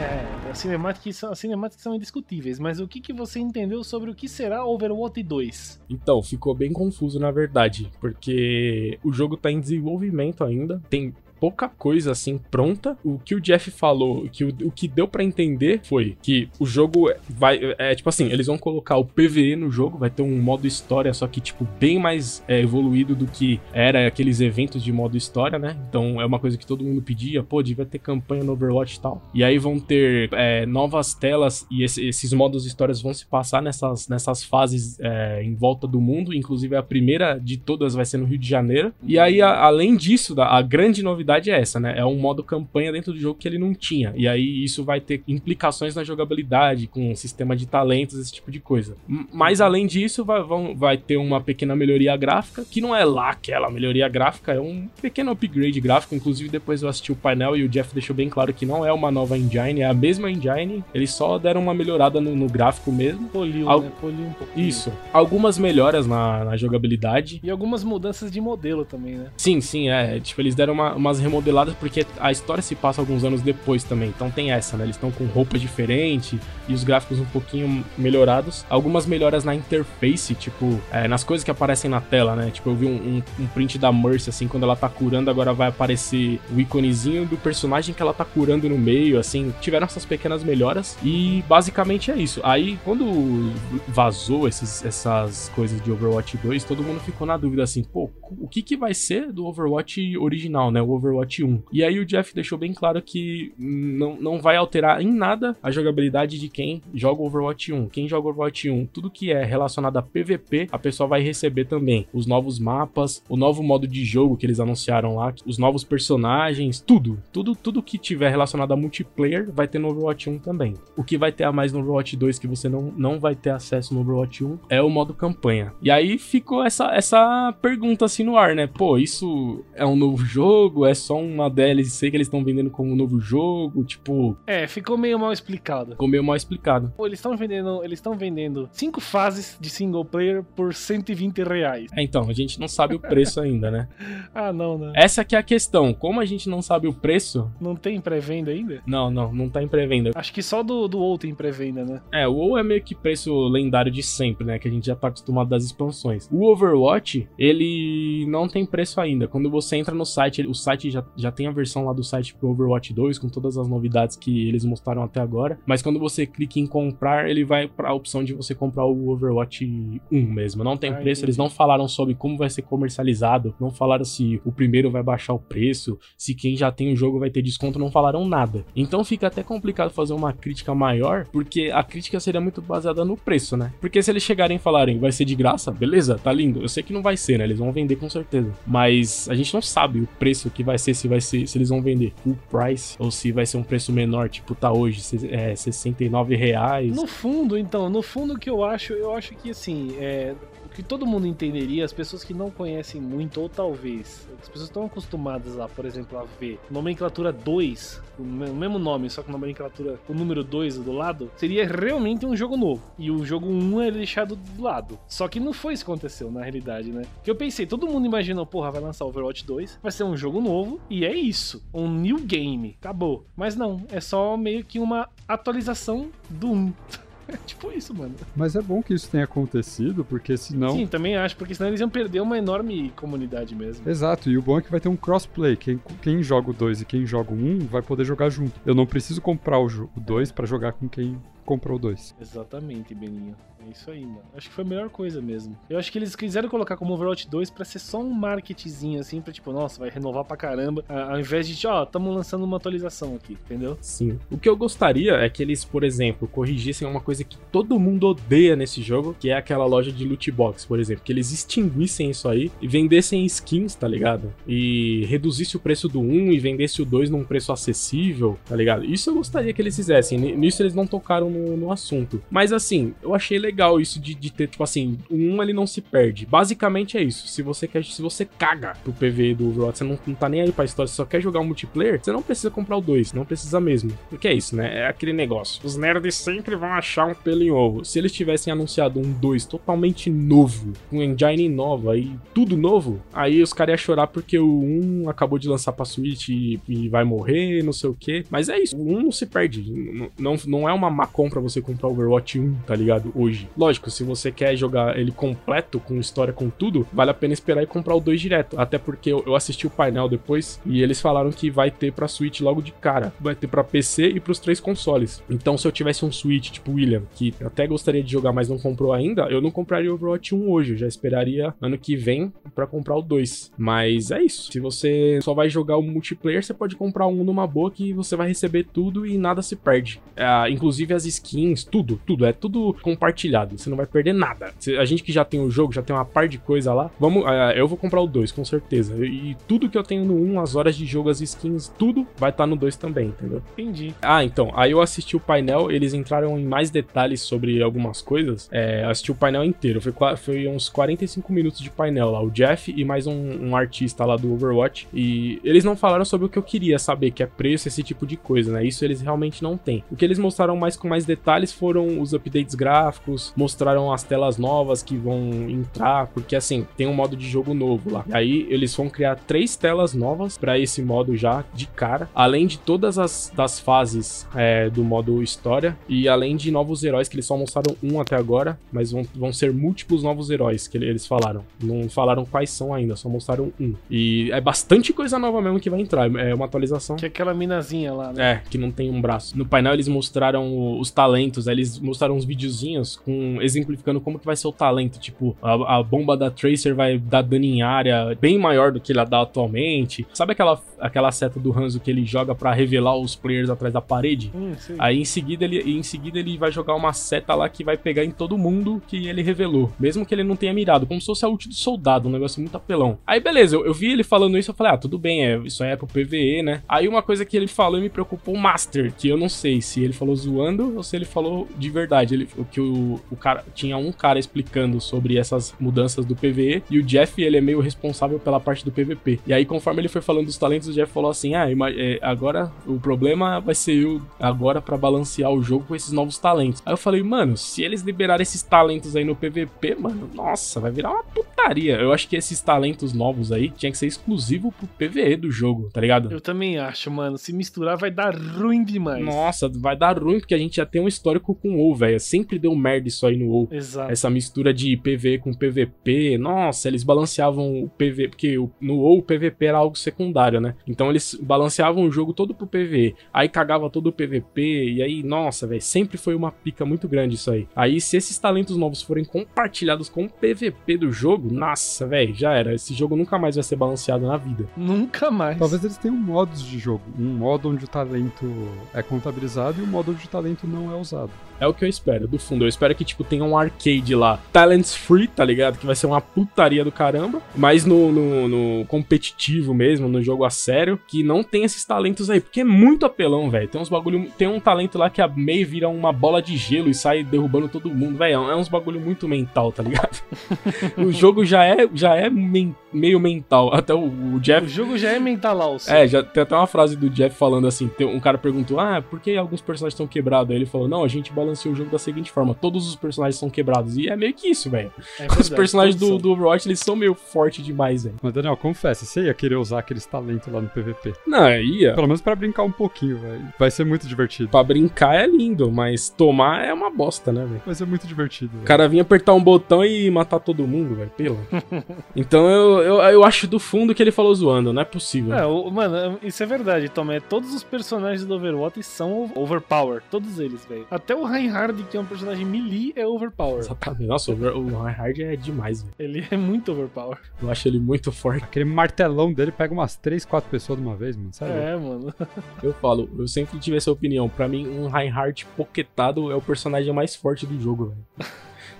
[SPEAKER 4] É, as cinemáticas, são- as cinemáticas são indiscutíveis, mas o que, que você entendeu sobre o que será Overwatch 2?
[SPEAKER 2] Então, ficou bem confuso na verdade, porque o jogo tá em desenvolvimento ainda, tem pouca coisa assim pronta. O que o Jeff falou, que o, o que deu pra entender foi que o jogo vai é tipo assim, eles vão colocar o PVE no jogo, vai ter um modo história só que tipo bem mais é, evoluído do que era aqueles eventos de modo história, né? Então é uma coisa que todo mundo pedia, pô, devia ter campanha no Overwatch e tal. E aí vão ter é, novas telas e esse- esses modos histórias vão se passar nessas, nessas fases é, em volta do mundo. Inclusive a primeira de todas vai ser no Rio de Janeiro. E aí, a- além disso, a grande novidade é essa, né? É um modo campanha dentro do jogo que ele não tinha. E aí isso vai ter implicações na jogabilidade, com sistema de talentos, esse tipo de coisa. Mas além disso, vai, vão- vai ter uma pequena melhoria gráfica, que não é lá aquela melhoria gráfica, é um pequeno upgrade gráfico. Inclusive, depois eu assisti o painel e o Jeff deixou bem claro que não é uma nova engine, é a mesma engine. Eles só deram uma melhorada no, no gráfico mesmo.
[SPEAKER 4] Poliu,
[SPEAKER 2] Al-
[SPEAKER 4] né? Poliu um pouquinho.
[SPEAKER 2] Isso. Algumas melhoras na, na jogabilidade.
[SPEAKER 4] E algumas mudanças de modelo também, né?
[SPEAKER 2] Sim, sim, é. Tipo, eles deram uma- umas remodeladas porque a história se passa alguns anos depois também. Então tem essa, né? Eles estão com roupas diferentes e os gráficos um pouquinho melhorados. Algumas melhoras na interface, tipo, é, nas coisas que aparecem na tela, né? Tipo, eu vi um, um- um print da Mercy, assim, quando ela tá curando, agora vai aparecer o iconezinho do personagem que ela tá curando no meio, assim. Tiveram essas pequenas melhoras e basicamente é isso. Aí, quando vazou esses- essas coisas de Overwatch 2, todo mundo ficou na dúvida assim, pô, o que que vai ser do Overwatch original, né? O Overwatch 1. E aí o Jeff deixou bem claro que não, não vai alterar em nada a jogabilidade de quem joga Overwatch 1. Quem joga Overwatch 1, tudo que é relacionado a PVP, a pessoa vai receber também. Os novos mapas, o novo modo de jogo que eles anunciaram lá, os novos personagens, tudo. Tudo, tudo que tiver relacionado a multiplayer vai ter no Overwatch 1 também. O que vai ter a mais no Overwatch 2 que você não, não vai ter acesso no Overwatch 1 é o modo campanha. E aí ficou essa, essa pergunta assim no ar, né? Pô, isso é um novo jogo? É só uma DLC que eles estão vendendo como um novo jogo? Tipo,
[SPEAKER 4] É, ficou meio mal explicado.
[SPEAKER 2] ficou meio mal explicado.
[SPEAKER 4] Pô, eles estão vendendo, eles estão vendendo cinco fases de single player por 120 reais.
[SPEAKER 2] É, então, a gente não sabe o preço ainda, né?
[SPEAKER 4] Ah, não, né?
[SPEAKER 2] Essa que é a questão. Como a gente não sabe o preço,
[SPEAKER 4] Não tem pré-venda ainda?
[SPEAKER 2] não, não, não tá em pré-venda.
[SPEAKER 4] Acho que só do, do WoW tem pré-venda, né?
[SPEAKER 2] É, o WoW é meio que preço lendário de sempre, né? Que a gente já tá acostumado das expansões. O Overwatch, ele não tem preço ainda. Quando você entra no site, o site já, já tem a versão lá do site pro Overwatch 2, com todas as novidades que eles mostraram até agora. Mas quando você clica em comprar, ele vai pra opção de você comprar o Overwatch 1 mesmo. Não tem
[SPEAKER 4] Ah,
[SPEAKER 2] preço, eles não falaram sobre como vai ser comercializado, não falaram se o primeiro vai baixar o preço, se quem já tem o jogo vai ter desconto, não falaram nada. Então fica até complicado fazer uma crítica maior, porque a crítica seria muito baseada no preço, né? Porque se eles chegarem e falarem vai ser de graça, beleza, tá lindo. Eu sei que não vai ser, né? Eles vão vender com certeza. Mas a gente não sabe o preço que vai ser, se vai ser, se eles vão vender full price ou se vai ser um preço menor, tipo tá hoje, é, 69 reais.
[SPEAKER 4] No fundo, então, no fundo o que eu acho, eu acho que assim, é, que todo mundo entenderia, as pessoas que não conhecem muito, ou talvez, as pessoas estão acostumadas a, por exemplo, a ver nomenclatura 2, o me- o mesmo nome, só com nomenclatura, o número 2 do lado, seria realmente um jogo novo. E o jogo 1 é deixado do lado. Só que não foi isso que aconteceu, na realidade, né? Que eu pensei, todo mundo imaginou, porra, vai lançar Overwatch 2, vai ser um jogo novo, e é isso. Um new game. Acabou. Mas não, é só meio que uma atualização do 1. É tipo isso, mano.
[SPEAKER 3] Mas é bom que isso tenha acontecido, porque senão.
[SPEAKER 4] Sim, também acho, porque senão eles iam perder uma enorme comunidade mesmo.
[SPEAKER 3] Exato, e o bom é que vai ter um crossplay. Quem, quem joga o 2 e quem joga o 1 um vai poder jogar junto. Eu não preciso comprar o 2 para jogar com quem comprou o 2.
[SPEAKER 4] Exatamente, Beninho. É isso aí, mano. Acho que foi a melhor coisa mesmo. Eu acho que eles quiseram colocar como Overwatch 2 pra ser só um marketzinho, assim, pra tipo, nossa, vai renovar pra caramba. Ao invés de, ó, oh, tamo lançando uma atualização aqui, entendeu?
[SPEAKER 2] Sim. O que eu gostaria é que eles, por exemplo, corrigissem uma coisa que todo mundo odeia nesse jogo, que é aquela loja de loot box, por exemplo. Que eles extinguissem isso aí e vendessem skins, tá ligado? E reduzisse o preço do 1 e vendesse o 2 num preço acessível, tá ligado? Isso eu gostaria que eles fizessem. Nisso eles não tocaram no, no assunto. Mas assim, eu achei legal legal isso de, de ter, tipo assim, 1 ele não se perde. Basicamente é isso. Se você quer, se você caga pro PV do Overwatch, você não, não tá nem aí pra história, você só quer jogar o um multiplayer, você não precisa comprar o 2, não precisa mesmo. Porque é isso, né? É aquele negócio. Os nerds sempre vão achar um pelo em ovo. Se eles tivessem anunciado um 2 totalmente novo, com engine nova e tudo novo, aí os caras iam chorar porque o 1 acabou de lançar pra Switch e, e vai morrer, não sei o que. Mas é isso, o 1 não se perde. Não, não, não é uma má compra você comprar Overwatch 1, tá ligado? Hoje hoje. Lógico, se você quer jogar ele completo, com história, com tudo, vale a pena esperar e comprar o 2 direto. Até porque eu, eu, assisti o painel depois e eles falaram que vai ter pra Switch logo de cara. Vai ter pra PC e pros três consoles. Então, se eu tivesse um Switch, tipo William, que até gostaria de jogar, mas não comprou ainda, eu não compraria o Overwatch 1 hoje. Eu já esperaria ano que vem para comprar o 2. Mas é isso. Se você só vai jogar o multiplayer, você pode comprar um numa boa que você vai receber tudo e nada se perde. É, inclusive as skins, tudo, tudo. É tudo compartilhado compartilhado. Você não vai perder nada. A gente que já tem o jogo, já tem uma par de coisa lá. Vamos, uh, eu vou comprar o 2, com certeza. E tudo que eu tenho no 1, um, as horas de jogo, as skins, tudo vai estar tá no 2 também, entendeu?
[SPEAKER 4] Entendi.
[SPEAKER 2] Ah, então. Aí eu assisti o painel, eles entraram em mais detalhes sobre algumas coisas. É, assisti o painel inteiro. Foi, foi uns 45 minutos de painel lá. O Jeff e mais um, um artista lá do Overwatch. E eles não falaram sobre o que eu queria saber, que é preço, esse tipo de coisa, né? Isso eles realmente não têm. O que eles mostraram mais com mais detalhes foram os updates gráficos, mostraram as telas novas que vão entrar, porque assim, tem um modo de jogo novo lá. E aí eles vão criar três telas novas para esse modo já de cara, além de todas as das fases é, do modo história e além de novos heróis que eles só mostraram um até agora, mas vão, vão ser múltiplos novos heróis que eles falaram. Não falaram quais são ainda, só mostraram um. E é bastante coisa nova mesmo que vai entrar. É uma atualização.
[SPEAKER 4] Que é aquela minazinha lá,
[SPEAKER 2] né? É, que não tem um braço. No painel eles mostraram os talentos, eles mostraram uns videozinhos com exemplificando como que vai ser o talento. Tipo, a, a, bomba da Tracer vai dar dano em área bem maior do que ela dá atualmente. Sabe aquela, aquela seta do Hanzo que ele joga para revelar os players atrás da parede? Hum, Aí em seguida, ele, em seguida ele vai jogar uma seta lá que vai pegar em todo mundo que ele revelou. Mesmo que ele não tenha mirado, como se fosse a ult do soldado, um negócio muito apelão. Aí beleza, eu, eu vi ele falando isso, eu falei, ah, tudo bem, é, isso aí é pro PVE, né? Aí uma coisa que ele falou e me preocupou, o Master, que eu não sei se ele falou zoando ou se ele falou de verdade. Ele, o que o, o cara tinha um cara explicando sobre essas mudanças do PVE e o Jeff ele é meio responsável pela parte do PVP. E aí conforme ele foi falando dos talentos, o Jeff falou assim: "Ah, é, agora o problema vai ser eu agora para balancear o jogo com esses novos talentos". Aí eu falei: "Mano, se eles liberarem esses talentos aí no PVP, mano, nossa, vai virar uma putaria". Eu acho que esses talentos novos aí tinha que ser exclusivo pro PVE do jogo, tá ligado?
[SPEAKER 4] Eu também acho, mano. Se misturar vai dar ruim demais.
[SPEAKER 2] Nossa, vai dar ruim porque a gente já tem um histórico com o WoW, velho. Sempre deu merda isso aí no WoW.
[SPEAKER 4] Exato.
[SPEAKER 2] Essa mistura de PV com PVP. Nossa, eles balanceavam o PV, porque no WoW o PVP era algo secundário, né? Então eles balanceavam o jogo todo pro PV. Aí cagava todo o PVP. E aí, nossa, velho, sempre foi uma pica muito grande isso aí. Aí, se esses talentos novos forem compartilhados com o PVP do jogo, nossa, velho, já era. Esse jogo nunca mais vai ser balanceado na vida.
[SPEAKER 4] Nunca mais.
[SPEAKER 3] Talvez eles tenham modos de jogo. Um modo onde o talento é contabilizado e um modo onde o talento não é usado.
[SPEAKER 2] É o que eu espero, do fundo. Eu espero que, tipo, tenha um arcade lá, talents free, tá ligado? Que vai ser uma putaria do caramba. Mas no, no, no competitivo mesmo, no jogo a sério, que não tem esses talentos aí. Porque é muito apelão, velho. Tem uns bagulho. Tem um talento lá que a May vira uma bola de gelo e sai derrubando todo mundo, velho. É uns bagulho muito mental, tá ligado? o jogo já é, já é men meio mental. Até o, o, Jeff.
[SPEAKER 4] O jogo já é mental,
[SPEAKER 2] É, já tem até uma frase do Jeff falando assim: um cara perguntou, ah, por que alguns personagens estão quebrados? Aí ele falou: Não, a gente balanceou o jogo da seguinte forma: todos os personagens são quebrados. E é meio que isso, velho.
[SPEAKER 4] É
[SPEAKER 2] Os personagens
[SPEAKER 4] todos
[SPEAKER 2] do, do Overwatch, eles são meio fortes demais, velho.
[SPEAKER 3] Mas, Daniel, confessa, você ia querer usar aqueles talentos lá no PVP.
[SPEAKER 2] Não, ia.
[SPEAKER 3] Pelo menos pra brincar um pouquinho, velho. Vai ser muito divertido.
[SPEAKER 2] Pra brincar é lindo, mas tomar é uma bosta, né, velho?
[SPEAKER 3] Vai ser muito divertido.
[SPEAKER 2] O
[SPEAKER 3] velho.
[SPEAKER 2] cara vinha apertar um botão e matar todo mundo, velho. Pelo. então eu, eu, eu acho do fundo que ele falou zoando, não é possível.
[SPEAKER 4] É, o- mano, isso é verdade, Tomé. Todos os personagens do Overwatch são overpower. Todos eles, velho. Até o Reinhard, que é um personagem melee, é overpower.
[SPEAKER 2] Exatamente. Nossa, o, o Reinhard é demais, velho.
[SPEAKER 4] Ele é muito overpower.
[SPEAKER 2] Eu acho ele muito forte.
[SPEAKER 3] Aquele martelão dele pega umas 3, 4 pessoas de uma vez, mano. Sério.
[SPEAKER 4] É, mano.
[SPEAKER 2] Eu falo, eu sempre tive essa opinião. Pra mim, um Reinhardt poquetado é o personagem mais forte do jogo, velho.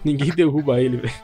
[SPEAKER 2] Ninguém derruba ele, velho.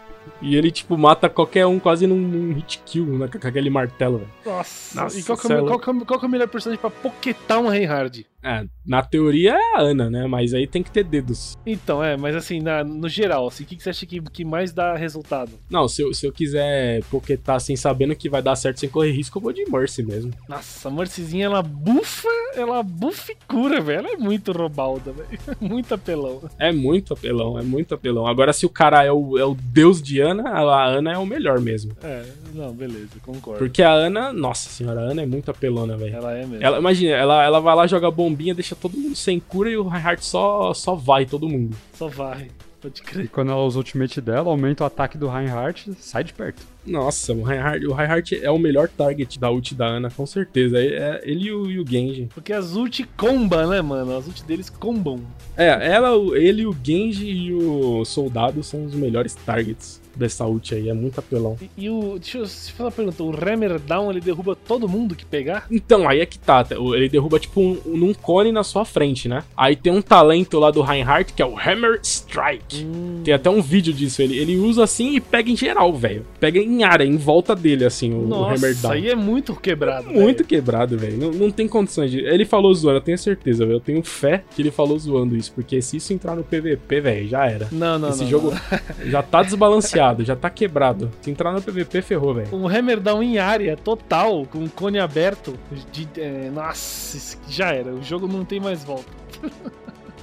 [SPEAKER 2] E ele, tipo, mata qualquer um quase num, num hit kill né, com aquele martelo, velho.
[SPEAKER 4] Nossa.
[SPEAKER 2] Nossa,
[SPEAKER 4] e qual que, é,
[SPEAKER 2] é
[SPEAKER 4] o- qual, que é, o- qual que é o melhor personagem pra poquetar um Reinhard?
[SPEAKER 2] É, na teoria é a Ana, né? Mas aí tem que ter dedos.
[SPEAKER 4] Então, é, mas assim, na- no geral, assim, o que, que você acha que, que mais dá resultado?
[SPEAKER 2] Não, se eu, se eu quiser poquetar assim, sabendo que vai dar certo sem correr risco, eu vou de Mercy mesmo.
[SPEAKER 4] Nossa, a Mercyzinha, ela bufa, ela bufa e cura, velho. Ela é muito robalda, velho. Muito apelão.
[SPEAKER 2] É muito apelão, é muito apelão. Agora, se o cara é o, é o deus de Ana, a Ana é o melhor mesmo.
[SPEAKER 4] É, não, beleza, concordo.
[SPEAKER 2] Porque a Ana, nossa senhora, a Ana é muito apelona, velho.
[SPEAKER 4] Ela é mesmo.
[SPEAKER 2] Ela, imagina, ela, ela vai lá, joga bombinha, deixa todo mundo sem cura e o Reinhardt só, só vai, todo mundo.
[SPEAKER 4] Só vai, pode
[SPEAKER 3] E
[SPEAKER 4] crer.
[SPEAKER 3] quando ela usa o ultimate dela, aumenta o ataque do Reinhardt, sai de perto.
[SPEAKER 2] Nossa, o Reinhardt, o Reinhardt é o melhor target da ult da Ana, com certeza. É, é ele e o, e o Genji.
[SPEAKER 4] Porque as ult comba, né, mano? As ult deles combam.
[SPEAKER 2] É, ela, ele, o Genji e o Soldado são os melhores targets dessa ult aí, é muito apelão.
[SPEAKER 4] E, e o. Deixa eu te fazer uma pergunta: o Hammer Down ele derruba todo mundo que pegar?
[SPEAKER 2] Então, aí é que tá. Ele derruba, tipo, um, num cone na sua frente, né? Aí tem um talento lá do Reinhardt, que é o Hammer Strike. Tem até um vídeo disso. Ele, ele usa assim e pega em geral, velho. Pega em área, em volta dele, assim, o, o Hammer
[SPEAKER 4] Nossa,
[SPEAKER 2] Down.
[SPEAKER 4] aí é muito quebrado.
[SPEAKER 2] Muito
[SPEAKER 4] velho.
[SPEAKER 2] quebrado, velho. Não, não tem condições de. Ele falou zoando, eu tenho certeza, velho. Eu tenho fé que ele falou zoando isso. Porque se isso entrar no PVP, velho, já era.
[SPEAKER 4] Não, não,
[SPEAKER 2] Esse
[SPEAKER 4] não,
[SPEAKER 2] jogo
[SPEAKER 4] não.
[SPEAKER 2] já tá desbalanceado, já tá quebrado. Se entrar no PVP, ferrou, velho.
[SPEAKER 4] Um Hammer Down em área total, com um cone aberto. De, é, nossa, já era. O jogo não tem mais volta.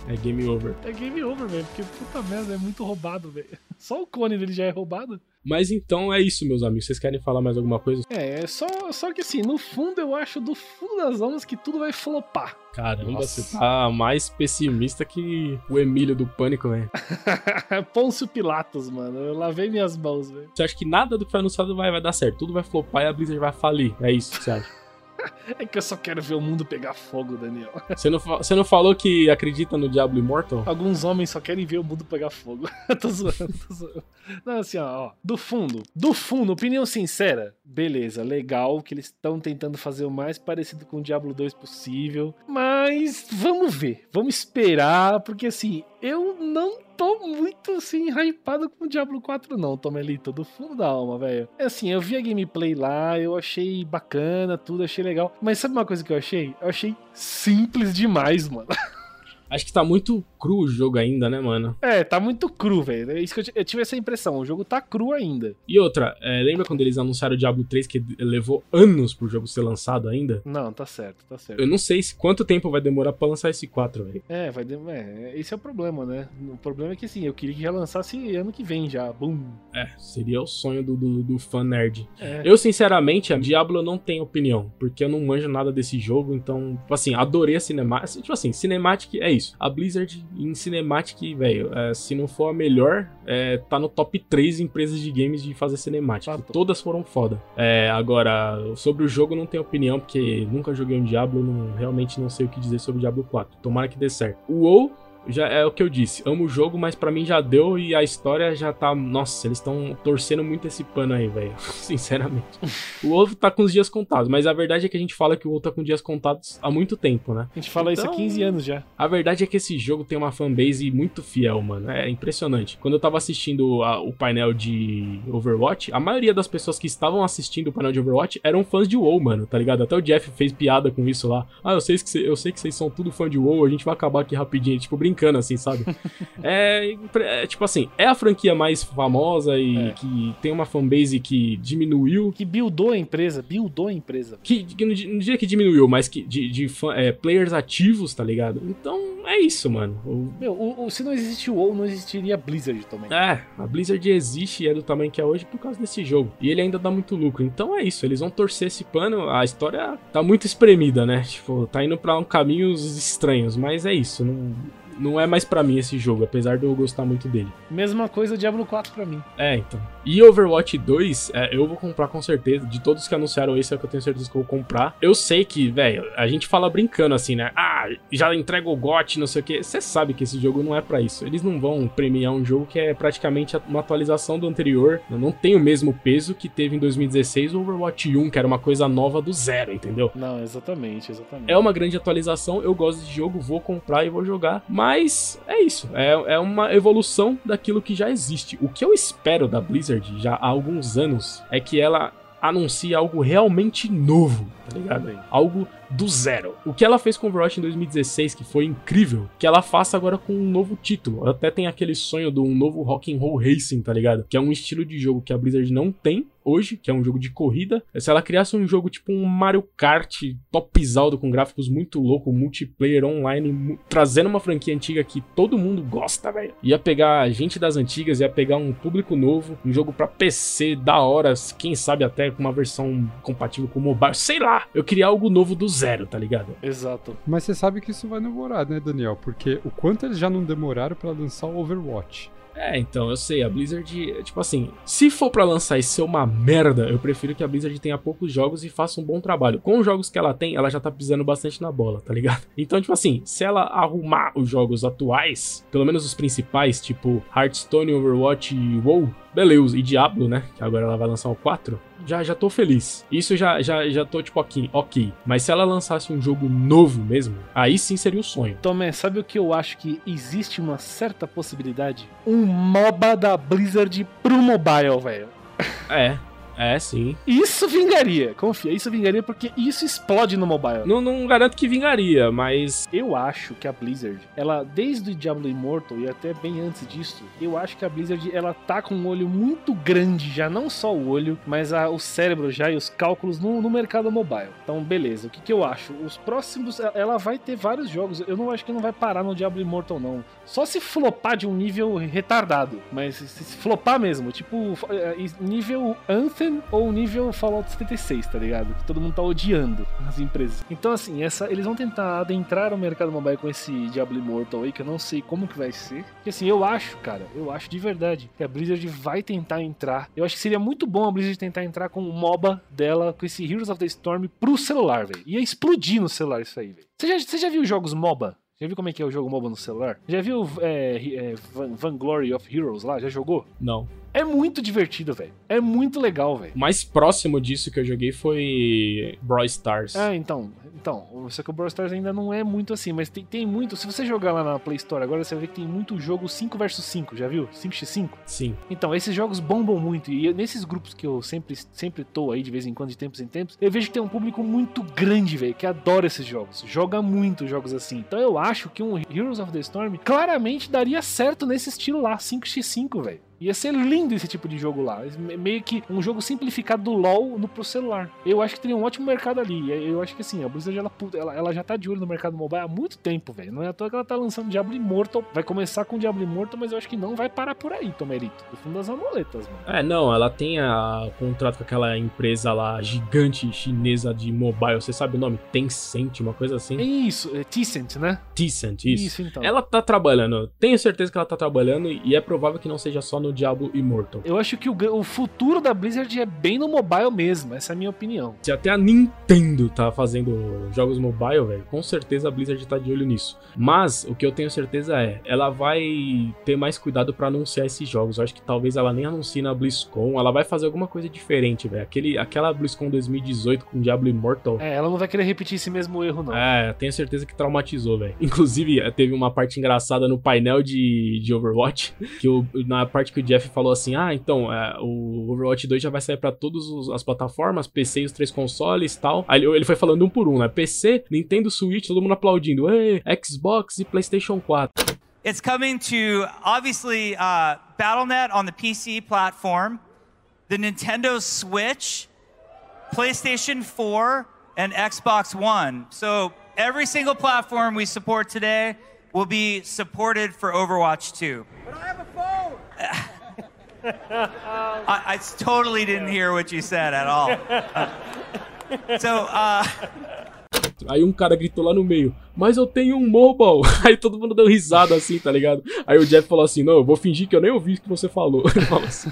[SPEAKER 2] É game over.
[SPEAKER 4] É game over, velho. Porque puta merda, é muito roubado, velho. Só o cone dele já é roubado.
[SPEAKER 2] Mas então é isso, meus amigos. Vocês querem falar mais alguma coisa?
[SPEAKER 4] É, é só, só que assim, no fundo eu acho do fundo das almas que tudo vai flopar.
[SPEAKER 2] Caramba,
[SPEAKER 4] Nossa.
[SPEAKER 2] você tá mais pessimista que o Emílio do Pânico, velho.
[SPEAKER 4] Pôncio Pilatos, mano. Eu lavei minhas mãos, velho.
[SPEAKER 2] Você acha que nada do que foi anunciado vai, vai dar certo? Tudo vai flopar e a Blizzard vai falir. É isso que você acha?
[SPEAKER 4] É que eu só quero ver o mundo pegar fogo, Daniel.
[SPEAKER 2] Você não, você não falou que acredita no Diablo Immortal?
[SPEAKER 4] Alguns homens só querem ver o mundo pegar fogo. tô zoando, tô zoando. Não, assim, ó, ó, do fundo, do fundo, opinião sincera, beleza, legal que eles estão tentando fazer o mais parecido com o Diablo 2 possível, mas vamos ver, vamos esperar, porque assim, eu não tô muito assim hypado com o Diablo 4 não, Tomelito, do fundo da alma, velho. É assim, eu vi a gameplay lá, eu achei bacana, tudo, achei legal, mas sabe uma coisa que eu achei? Eu achei simples demais, mano.
[SPEAKER 2] Acho que tá muito cru o jogo ainda, né, mano?
[SPEAKER 4] É, tá muito cru, velho. É isso que eu, eu tive essa impressão. O jogo tá cru ainda.
[SPEAKER 2] E outra, é, lembra quando eles anunciaram o Diablo 3 que levou anos pro jogo ser lançado ainda?
[SPEAKER 4] Não, tá certo, tá certo.
[SPEAKER 2] Eu não sei se, quanto tempo vai demorar pra lançar esse 4, velho.
[SPEAKER 4] É, vai dem- é, esse é o problema, né? O problema é que assim, eu queria que já lançasse ano que vem já. Bum.
[SPEAKER 2] É, seria o sonho do, do, do fã nerd.
[SPEAKER 4] É.
[SPEAKER 2] Eu, sinceramente, a Diablo eu não tenho opinião, porque eu não manjo nada desse jogo, então, tipo assim, adorei a cinemática. Tipo assim, Cinematic é isso. A Blizzard em Cinematic, velho, é, se não for a melhor, é, tá no top 3 empresas de games de fazer Cinematic. Todas foram foda. É, agora, sobre o jogo não tenho opinião, porque nunca joguei um Diablo, não, realmente não sei o que dizer sobre o Diablo 4. Tomara que dê certo. O WoW já é o que eu disse. Amo o jogo, mas pra mim já deu e a história já tá. Nossa, eles estão torcendo muito esse pano aí, velho. Sinceramente. O ovo tá com os dias contados, mas a verdade é que a gente fala que o ovo tá com dias contados há muito tempo, né?
[SPEAKER 4] A gente fala isso há
[SPEAKER 2] Então-
[SPEAKER 4] 15 anos já.
[SPEAKER 2] A verdade é que esse jogo tem uma fanbase muito fiel, mano. É impressionante. Quando eu tava assistindo a- o painel de Overwatch, a maioria das pessoas que estavam assistindo o painel de Overwatch eram fãs de WoW, mano, tá ligado? Até o Jeff fez piada com isso lá. Ah, eu sei que, cê- eu sei que vocês são tudo fã de WoW, a gente vai acabar aqui rapidinho, tipo, brincando assim, sabe? é, é, tipo assim, é a franquia mais famosa e
[SPEAKER 4] É.
[SPEAKER 2] que tem uma fanbase que diminuiu
[SPEAKER 4] Que buildou a empresa, buildou a empresa.
[SPEAKER 2] que, que não, di- não diria que diminuiu, mas que de, de é, players ativos, tá ligado? Então é é isso, mano. O-
[SPEAKER 4] Meu, o, o- se não existe o WoW, não existiria Blizzard também.
[SPEAKER 2] É, a Blizzard existe e é do tamanho que é hoje por causa desse jogo. E ele ainda dá muito lucro. Então é isso, eles vão torcer esse pano. A história tá muito espremida, né? Tipo, tá indo pra um caminhos estranhos, mas é isso. Não, não é mais pra mim esse jogo, apesar de eu gostar muito dele.
[SPEAKER 4] Mesma coisa Diablo 4 pra mim.
[SPEAKER 2] É, então. E Overwatch 2, é, eu vou comprar com certeza. De todos que anunciaram esse, é o que eu tenho certeza que eu vou comprar. Eu sei que, velho, a gente fala brincando assim, né? Ah, já entrega o GOT, não sei o quê. Você sabe que esse jogo não é pra isso. Eles não vão premiar um jogo que é praticamente uma atualização do anterior. Não tem o mesmo peso que teve em 2016 o Overwatch 1, que era uma coisa nova do zero, entendeu?
[SPEAKER 4] Não, exatamente, exatamente.
[SPEAKER 2] É uma grande atualização, eu gosto de jogo, vou comprar e vou jogar. Mas é isso, é, é uma evolução daquilo que já existe. O que eu espero da Blizzard já há alguns anos é que ela anuncie algo realmente novo, tá ligado? Algo do zero. O que ela fez com Overwatch em 2016, que foi incrível, que ela faça agora com um novo título. Até tem aquele sonho de um novo Rock'n'Roll Racing, tá ligado? Que é um estilo de jogo que a Blizzard não tem hoje, que é um jogo de corrida. Se ela criasse um jogo tipo um Mario Kart topzaldo com gráficos muito louco, multiplayer online, mu- trazendo uma franquia antiga que todo mundo gosta, velho. Ia pegar gente das antigas, ia pegar um público novo, um jogo pra PC da hora, quem sabe até com uma versão compatível com mobile, sei lá. Eu queria algo novo do zero, tá ligado?
[SPEAKER 4] Exato.
[SPEAKER 3] Mas você sabe que isso vai demorar, né, Daniel? Porque o quanto eles já não demoraram pra lançar o Overwatch.
[SPEAKER 2] É, então, eu sei, a Blizzard, tipo assim, se for pra lançar e ser uma merda, eu prefiro que a Blizzard tenha poucos jogos e faça um bom trabalho. Com os jogos que ela tem, ela já tá pisando bastante na bola, tá ligado? Então, tipo assim, se ela arrumar os jogos atuais, pelo menos os principais, tipo Hearthstone, Overwatch e WoW, beleza, e Diablo, né, que agora ela vai lançar o 4, já, já tô feliz. Isso já, já, já tô, tipo, aqui, ok. Mas se ela lançasse um jogo novo mesmo, aí sim seria um sonho.
[SPEAKER 4] Tomé, sabe o que eu acho que existe uma certa possibilidade? Um MOBA da Blizzard pro mobile, velho.
[SPEAKER 2] É, é, sim.
[SPEAKER 4] Isso vingaria, confia, isso vingaria porque isso explode no mobile.
[SPEAKER 2] Não, não garanto que vingaria, mas
[SPEAKER 4] Eu acho que a Blizzard, ela desde o Diablo Immortal e até bem antes disso, eu acho que a Blizzard ela tá com um olho muito grande, já não só o olho, mas a- o cérebro já e os cálculos no, no mercado mobile. Então, beleza. O que, que eu acho? Os próximos, ela- ela vai ter vários jogos. Eu não acho que não vai parar no Diablo Immortal não. Só se flopar de um nível retardado, mas se, se flopar mesmo, tipo é, nível Anthem ou nível Fallout 76, tá ligado? Que todo mundo tá odiando nas empresas. Então, assim, essa, eles vão tentar adentrar o mercado mobile com esse Diablo Immortal aí, que eu não sei como que vai ser. Porque, assim, eu acho, cara, eu acho de verdade que a Blizzard vai tentar entrar. Eu acho que seria muito bom a Blizzard tentar entrar com o MOBA dela, com esse Heroes of the Storm pro celular, velho. Ia explodir no celular isso aí, velho. Você já, você já viu jogos MOBA? Já viu como é que é o jogo MOBA no celular? Já viu é, é, Van- Vanglory of Heroes lá? Já jogou?
[SPEAKER 2] não.
[SPEAKER 4] É muito divertido, velho. É muito legal, velho.
[SPEAKER 2] O mais próximo disso que eu joguei foi Brawl Stars.
[SPEAKER 4] É, então, então, só que o Brawl Stars ainda não é muito assim, mas tem, tem muito. Se você jogar lá na Play Store agora, você vai ver que tem muito jogo 5 vs 5, já viu? 5x5.
[SPEAKER 2] Sim.
[SPEAKER 4] Então, esses jogos bombam muito. E eu- nesses grupos que eu sempre, sempre tô aí de vez em quando, de tempos em tempos, eu vejo que tem um público muito grande, velho, que adora esses jogos. Joga muito jogos assim. Então eu acho que um Heroes of the Storm claramente daria certo nesse estilo lá, 5x5, velho. Ia ser lindo esse tipo de jogo lá. Me- Meio que um jogo simplificado do LoL no pro celular. Eu acho que teria um ótimo mercado ali. Eu acho que assim, a Blizzard ela, ela, ela já tá de olho no mercado mobile há muito tempo, velho. Não é à toa que ela tá lançando Diablo Immortal. Vai começar com Diablo Immortal, mas eu acho que não vai parar por aí, Tomerito. Do fundo das amuletas, mano.
[SPEAKER 2] É, não, ela tem a contrato com aquela empresa lá gigante chinesa de mobile, você sabe o nome? Tencent, uma coisa
[SPEAKER 4] É
[SPEAKER 2] assim.
[SPEAKER 4] isso, é Tencent, né?
[SPEAKER 2] Tencent, isso.
[SPEAKER 4] Isso, então.
[SPEAKER 2] Ela tá trabalhando, tenho certeza que ela tá trabalhando e é provável que não seja só no Diablo Immortal.
[SPEAKER 4] Eu acho que o, o futuro da Blizzard é bem no mobile mesmo. Essa é a minha opinião.
[SPEAKER 2] Se até a Nintendo tá fazendo jogos mobile, velho, com certeza a Blizzard tá de olho nisso. Mas o que eu tenho certeza é, ela vai ter mais cuidado pra anunciar esses jogos. Eu acho que talvez ela nem anuncie na BlizzCon, ela vai fazer alguma coisa diferente, velho. Aquele aquela BlizzCon 2018 com Diablo Immortal.
[SPEAKER 4] É, ela não vai querer repetir esse mesmo erro, não.
[SPEAKER 2] É, tenho certeza que traumatizou, velho. Inclusive, teve uma parte engraçada no painel de, de Overwatch, que o, na parte que o Jeff falou assim: ah, então, é, o Overwatch 2 já vai sair pra todas as plataformas, PC e os três consoles e tal. Aí ele, foi falando um por um, né? PC, Nintendo Switch, todo mundo aplaudindo, Ei, Xbox e PlayStation 4.
[SPEAKER 6] It's coming to obviously uh, BattleNet on the PC platform, the Nintendo Switch, PlayStation 4, and Xbox One. So every single platform we support today will be supported for Overwatch 2. I, I totally didn't hear what you said at all. so, uh,
[SPEAKER 2] Aí um cara gritou lá no meio, mas eu tenho um mobile. Aí todo mundo deu risada assim, tá ligado? Aí o Jeff falou assim: Não, eu vou fingir que eu nem ouvi o que você falou. Assim.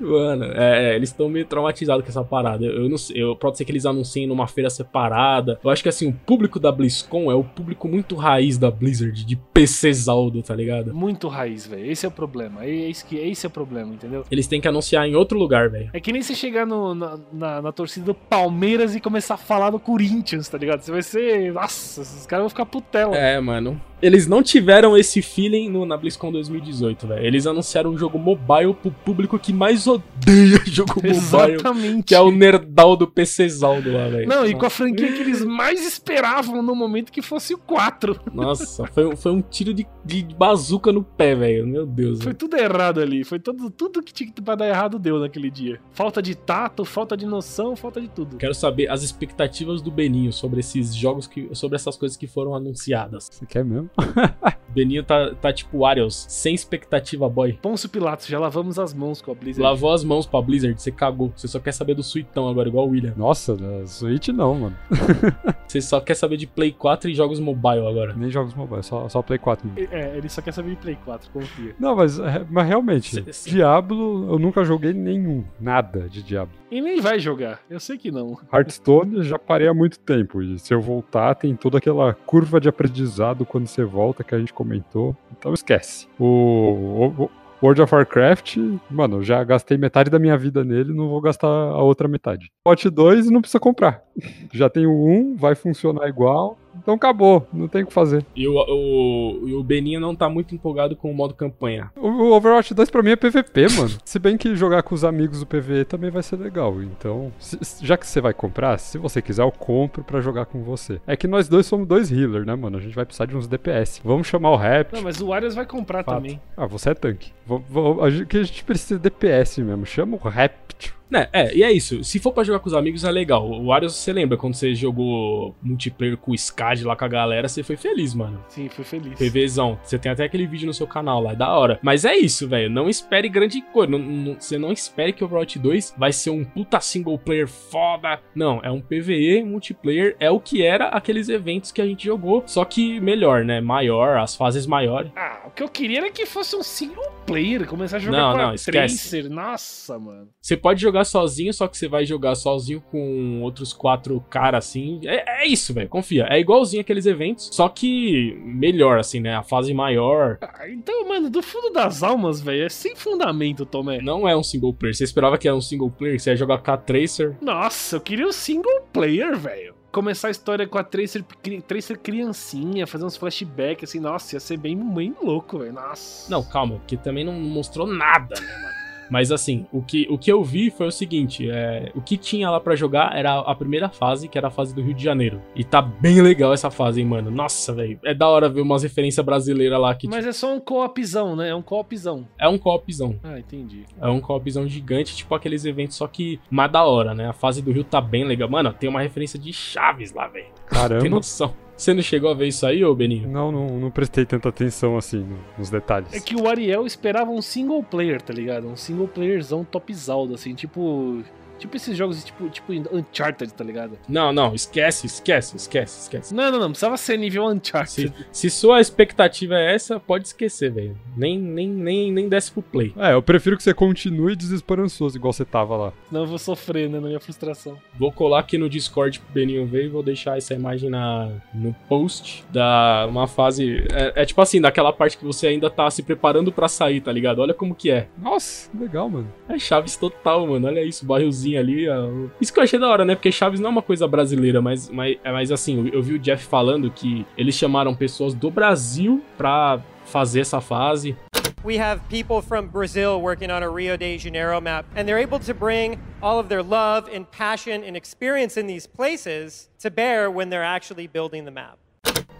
[SPEAKER 2] Mano, é, é, eles estão meio traumatizados com essa parada. Eu, eu não sei, eu, pode ser que eles anunciem numa feira separada. Eu acho que assim, o público da BlizzCon é o público muito raiz da Blizzard, de PCzaldo, tá ligado?
[SPEAKER 4] Muito raiz, velho. Esse é o problema. É esse, que, esse é o problema, entendeu?
[SPEAKER 2] Eles têm que anunciar em outro lugar, velho.
[SPEAKER 4] É que nem você chegar no, na, na, na torcida do Palmeiras e começar a falar do Corinthians, tá ligado? Você vai ser. Nossa, esses caras vão ficar putela.
[SPEAKER 2] É, mano. Eles não tiveram esse feeling no, na BlizzCon 2018, velho. Eles anunciaram um jogo mobile pro público que mais odeia jogo mobile.
[SPEAKER 4] Exatamente.
[SPEAKER 2] Que é o nerdal do PCzaldo lá, velho.
[SPEAKER 4] Não, e com a franquia que eles mais esperavam no momento que fosse o 4.
[SPEAKER 2] Nossa, foi, foi um tiro de, de bazuca no pé, velho. Meu Deus.
[SPEAKER 4] Foi tudo errado ali. Foi todo, tudo que tinha pra dar errado deu naquele dia. Falta de tato, falta de noção, falta de tudo.
[SPEAKER 2] Quero saber as expectativas do Beninho sobre esses jogos que. sobre essas coisas que foram anunciadas.
[SPEAKER 3] Você quer mesmo?
[SPEAKER 2] Beninho tá, tá tipo Ariels, sem expectativa, boy.
[SPEAKER 4] Pôncio Pilatos, já lavamos as mãos com a Blizzard.
[SPEAKER 2] Lavou as mãos pra Blizzard, você cagou. Você só quer saber do Suitão agora, igual o William.
[SPEAKER 3] Nossa, da Switch não, mano.
[SPEAKER 2] Você só quer saber de Play 4 e jogos mobile agora.
[SPEAKER 3] Nem jogos mobile, só, só Play 4 mesmo.
[SPEAKER 4] É, ele só quer saber de Play 4, confia.
[SPEAKER 3] Não, mas, é, mas realmente,
[SPEAKER 2] Cê- cê-
[SPEAKER 3] Diablo, eu nunca joguei nenhum, nada de Diablo.
[SPEAKER 4] E nem vai jogar, eu sei que não.
[SPEAKER 3] Hearthstone eu já parei há muito tempo, e se eu voltar, tem toda aquela curva de aprendizado quando você volta que a gente comentou, então esquece. O, o- o World of Warcraft, mano, já gastei metade da minha vida nele, não vou gastar a outra metade. Watch 2 não precisa comprar. Já tem o 1, vai funcionar igual, então acabou, não tem o que fazer.
[SPEAKER 2] E o, o, e o Beninho não tá muito empolgado com o modo campanha.
[SPEAKER 3] O o Overwatch 2 pra mim é PVP, mano. Se bem que jogar com os amigos do PVE também vai ser legal. Então, se- já que você vai comprar, se você quiser, eu compro pra jogar com você. É que nós dois somos dois healers, né, mano? A gente vai precisar de uns DPS. Vamos chamar o Rap.
[SPEAKER 4] Não, mas o Arias vai comprar
[SPEAKER 3] Fato.
[SPEAKER 4] também.
[SPEAKER 3] Ah, você é tanque. A gente, que a gente precisa de DPS mesmo. Chama o Rap.
[SPEAKER 2] Né, é, e é isso. Se for pra jogar com os amigos, é legal. O Arius, você lembra quando você jogou multiplayer com o SCAD lá com a galera, você foi feliz, mano.
[SPEAKER 4] Sim, fui feliz.
[SPEAKER 2] PVzão. Você tem até aquele vídeo no seu canal lá, é da hora. Mas é isso, velho. Não espere grande coisa. Não- não- Você não espere que o Overwatch 2 vai ser um puta single player foda. Não, é um PVE multiplayer. É o que era aqueles eventos que a gente jogou. Só que melhor, né? Maior, as fases maiores.
[SPEAKER 4] Ah, o que eu queria era que fosse um single player, começar a jogar
[SPEAKER 2] Não,
[SPEAKER 4] com a
[SPEAKER 2] não, esquece.
[SPEAKER 4] Tracer. Nossa, mano.
[SPEAKER 2] Você pode jogar sozinho, só que você vai jogar sozinho com outros quatro caras assim. É, é isso, velho. Confia. É igualzinho aqueles eventos, só que melhor, assim, né? A fase maior.
[SPEAKER 4] Ah, Então, mano, do fundo das almas, velho, é sem fundamento, Tomé.
[SPEAKER 2] Não é um single player. Você esperava que era um single player, você ia jogar com a Tracer.
[SPEAKER 4] Nossa, eu queria o single player, velho. Começar a história com a Tracer, Tracer criancinha, fazer uns flashbacks, assim, nossa, ia ser bem, bem louco, velho. Nossa.
[SPEAKER 2] Não, calma, porque também não mostrou nada, né, mano? Mas assim, o que, o que eu vi foi o seguinte: é, o que tinha lá pra jogar era a primeira fase, que era a fase do Rio de Janeiro. E tá bem legal essa fase, hein, mano. Nossa, velho. É da hora ver umas referências brasileiras lá que
[SPEAKER 4] Mas é só um co-opzão, né? É um co-opzão.
[SPEAKER 2] é um co-opzão.
[SPEAKER 4] Ah, entendi.
[SPEAKER 2] É um co-opzão gigante, tipo aqueles eventos, só que mais da hora, né? A fase do Rio tá bem legal. Mano, tem uma referência de Chaves lá, velho. Tem
[SPEAKER 3] Caramba.
[SPEAKER 2] noção. Você não chegou a ver isso aí, ô Beninho?
[SPEAKER 3] Não, não, não prestei tanta atenção assim no- nos detalhes.
[SPEAKER 4] É que o Ariel esperava um single player, tá ligado? Um single playerzão topzaldo, assim, tipo. Tipo esses jogos tipo, tipo Uncharted, tá ligado?
[SPEAKER 2] Não, não, esquece, esquece, esquece, esquece.
[SPEAKER 4] Não, não, não, precisava ser nível Uncharted.
[SPEAKER 2] Se, se sua expectativa é essa, pode esquecer, velho. Nem, nem, nem, nem desce pro play.
[SPEAKER 3] É, eu prefiro que você continue desesperançoso, igual você tava lá.
[SPEAKER 4] Senão eu vou sofrer, né, na minha frustração.
[SPEAKER 2] Vou colar aqui no Discord pro Beninho ver e vou deixar essa imagem na, no post da uma fase. É, é tipo assim, daquela parte que você ainda tá se preparando pra sair, tá ligado? Olha como que é.
[SPEAKER 3] Nossa, legal, mano.
[SPEAKER 2] É Chaves total, mano. Olha isso, o barrilzinho ali. ó. Isso que eu achei da hora, né? Porque Chaves não é uma coisa brasileira, mas, mas, mas assim, eu, eu vi o Jeff falando que eles chamaram pessoas do Brasil pra fazer essa fase.
[SPEAKER 10] We have people from Brazil working on a Rio de Janeiro map, and they're able to bring all of their love and passion and experience in these places to bear when they're actually building the map.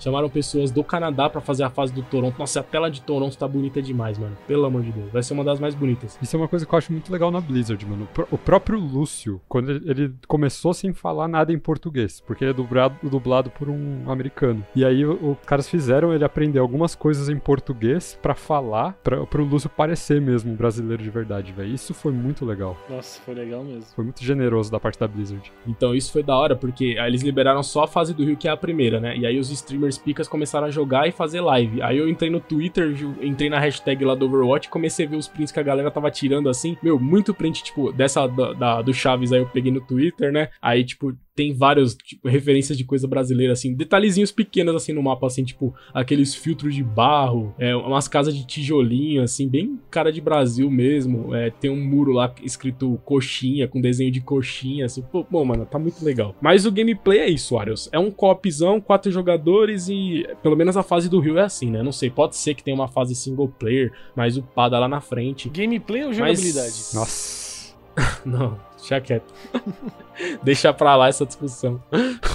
[SPEAKER 2] Chamaram pessoas do Canadá pra fazer a fase do Toronto. Nossa, a tela de Toronto tá bonita demais, mano. Pelo amor de Deus. Vai ser uma das mais bonitas.
[SPEAKER 3] Isso é uma coisa que eu acho muito legal na Blizzard, mano. O pró- O próprio Lúcio, quando ele, começou sem falar nada em português, porque ele é dublado, dublado por um americano. E aí os caras fizeram ele aprender algumas coisas em português pra falar, pra, pro Lúcio parecer mesmo um brasileiro de verdade, velho. Isso foi muito legal.
[SPEAKER 4] Nossa, foi legal mesmo.
[SPEAKER 3] Foi muito generoso da parte da Blizzard.
[SPEAKER 2] Então isso foi da hora, porque aí eles liberaram só a fase do Rio, que é a primeira, né? E aí os streamers picas começaram a jogar e fazer live. Aí eu entrei no Twitter, entrei na hashtag lá do Overwatch e comecei a ver os prints que a galera tava tirando assim. Meu, muito print, tipo, dessa da, da- do Chaves aí eu peguei no Twitter, né? Aí, tipo, tem vários, tipo, referências de coisa brasileira, assim, detalhezinhos pequenos, assim, no mapa, assim, tipo, aqueles filtros de barro, é, umas casas de tijolinho, assim, bem cara de Brasil mesmo. É, tem um muro lá escrito coxinha, com desenho de coxinha, assim. Pô, pô, mano, tá muito legal. Mas o gameplay é isso, Arius. É um co-opzão, quatro jogadores e pelo menos a fase do Rio é assim, né? Não sei, pode ser que tenha uma fase single player, mas o pada lá na frente.
[SPEAKER 4] Gameplay ou
[SPEAKER 2] Mas-
[SPEAKER 4] jogabilidade?
[SPEAKER 3] Nossa.
[SPEAKER 2] Não, deixa quieto. Deixa pra lá essa discussão.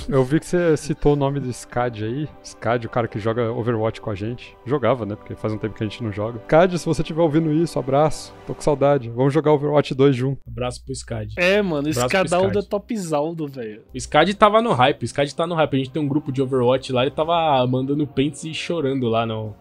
[SPEAKER 3] Eu vi que você citou o nome do Scad aí. Scad, o cara que joga Overwatch com a gente. Jogava, né? Porque faz um tempo que a gente não joga. Scad, se você estiver ouvindo isso, abraço. Tô com saudade. Vamos jogar Overwatch 2 junto.
[SPEAKER 2] Abraço pro Scad.
[SPEAKER 4] É, mano,
[SPEAKER 2] pro
[SPEAKER 4] Cadaldo é topzaldo, velho.
[SPEAKER 2] O Scad tava no hype, o Scad tá no hype. A gente tem um grupo de Overwatch lá, ele tava mandando prints e chorando lá no,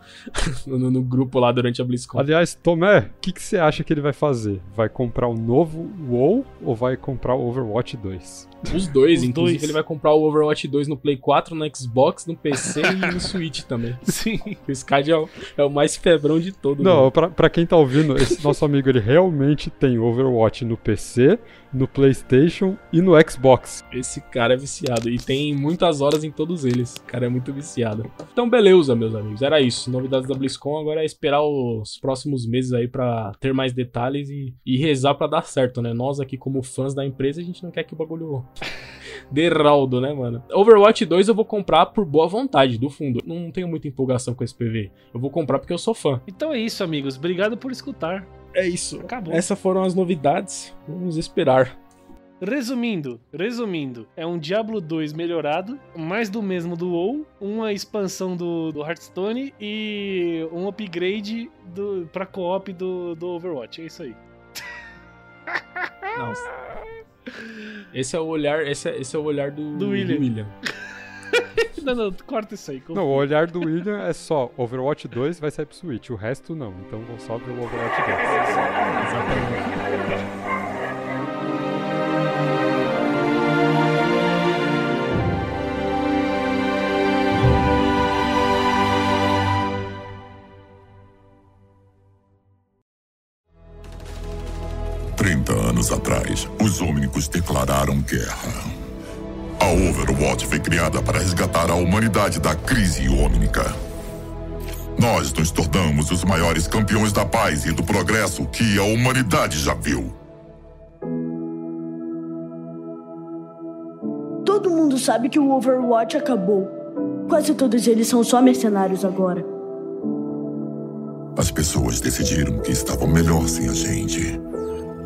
[SPEAKER 2] no, no grupo lá durante a BlizzCon.
[SPEAKER 3] Aliás, Tomé, o que, que você acha que ele vai fazer? Vai comprar o novo WoW ou vai comprar o Overwatch 2? choice.
[SPEAKER 2] Os dois,
[SPEAKER 4] Os
[SPEAKER 2] inclusive
[SPEAKER 4] dois.
[SPEAKER 2] ele vai comprar o Overwatch 2 no Play 4, no Xbox, no PC e no Switch também.
[SPEAKER 4] Sim.
[SPEAKER 2] O Scad é o, é o mais febrão de todos.
[SPEAKER 3] Não, pra, pra quem tá ouvindo, esse nosso amigo ele realmente tem Overwatch no PC, no PlayStation e no Xbox.
[SPEAKER 2] Esse cara é viciado e tem muitas horas em todos eles. O cara é muito viciado. Então, beleza, meus amigos. Era isso. Novidades da BlizzCon. Agora é esperar os próximos meses aí pra ter mais detalhes e, e rezar pra dar certo, né? Nós aqui, como fãs da empresa, a gente não quer que o bagulho dê raldo, né, mano? Overwatch 2 eu vou comprar por boa vontade, do fundo. Não tenho muita empolgação com esse PV. Eu vou comprar porque eu sou fã.
[SPEAKER 4] Então é isso, amigos. Obrigado por escutar.
[SPEAKER 2] É isso.
[SPEAKER 4] Acabou.
[SPEAKER 2] Essas foram as novidades. Vamos esperar.
[SPEAKER 4] Resumindo, resumindo, é um Diablo 2 melhorado, mais do mesmo do WoW, uma expansão do, do Hearthstone e um upgrade do, pra co-op do, do Overwatch. É isso aí.
[SPEAKER 2] Não. Esse é o olhar, esse é, esse é o olhar do,
[SPEAKER 4] Do William. Não, não, corta isso aí.
[SPEAKER 3] Não, o olhar do William é só Overwatch 2 vai sair pro Switch, o resto não. Então vou só ver o Overwatch 2.
[SPEAKER 8] Trinta anos atrás, os Omnicos declararam guerra. A Overwatch foi criada para resgatar a humanidade da crise ômnica. Nós nos tornamos os maiores campeões da paz e do progresso que a humanidade já viu.
[SPEAKER 11] Todo mundo sabe que o Overwatch acabou. Quase todos eles são só mercenários agora.
[SPEAKER 8] As pessoas decidiram que estavam melhor sem a gente.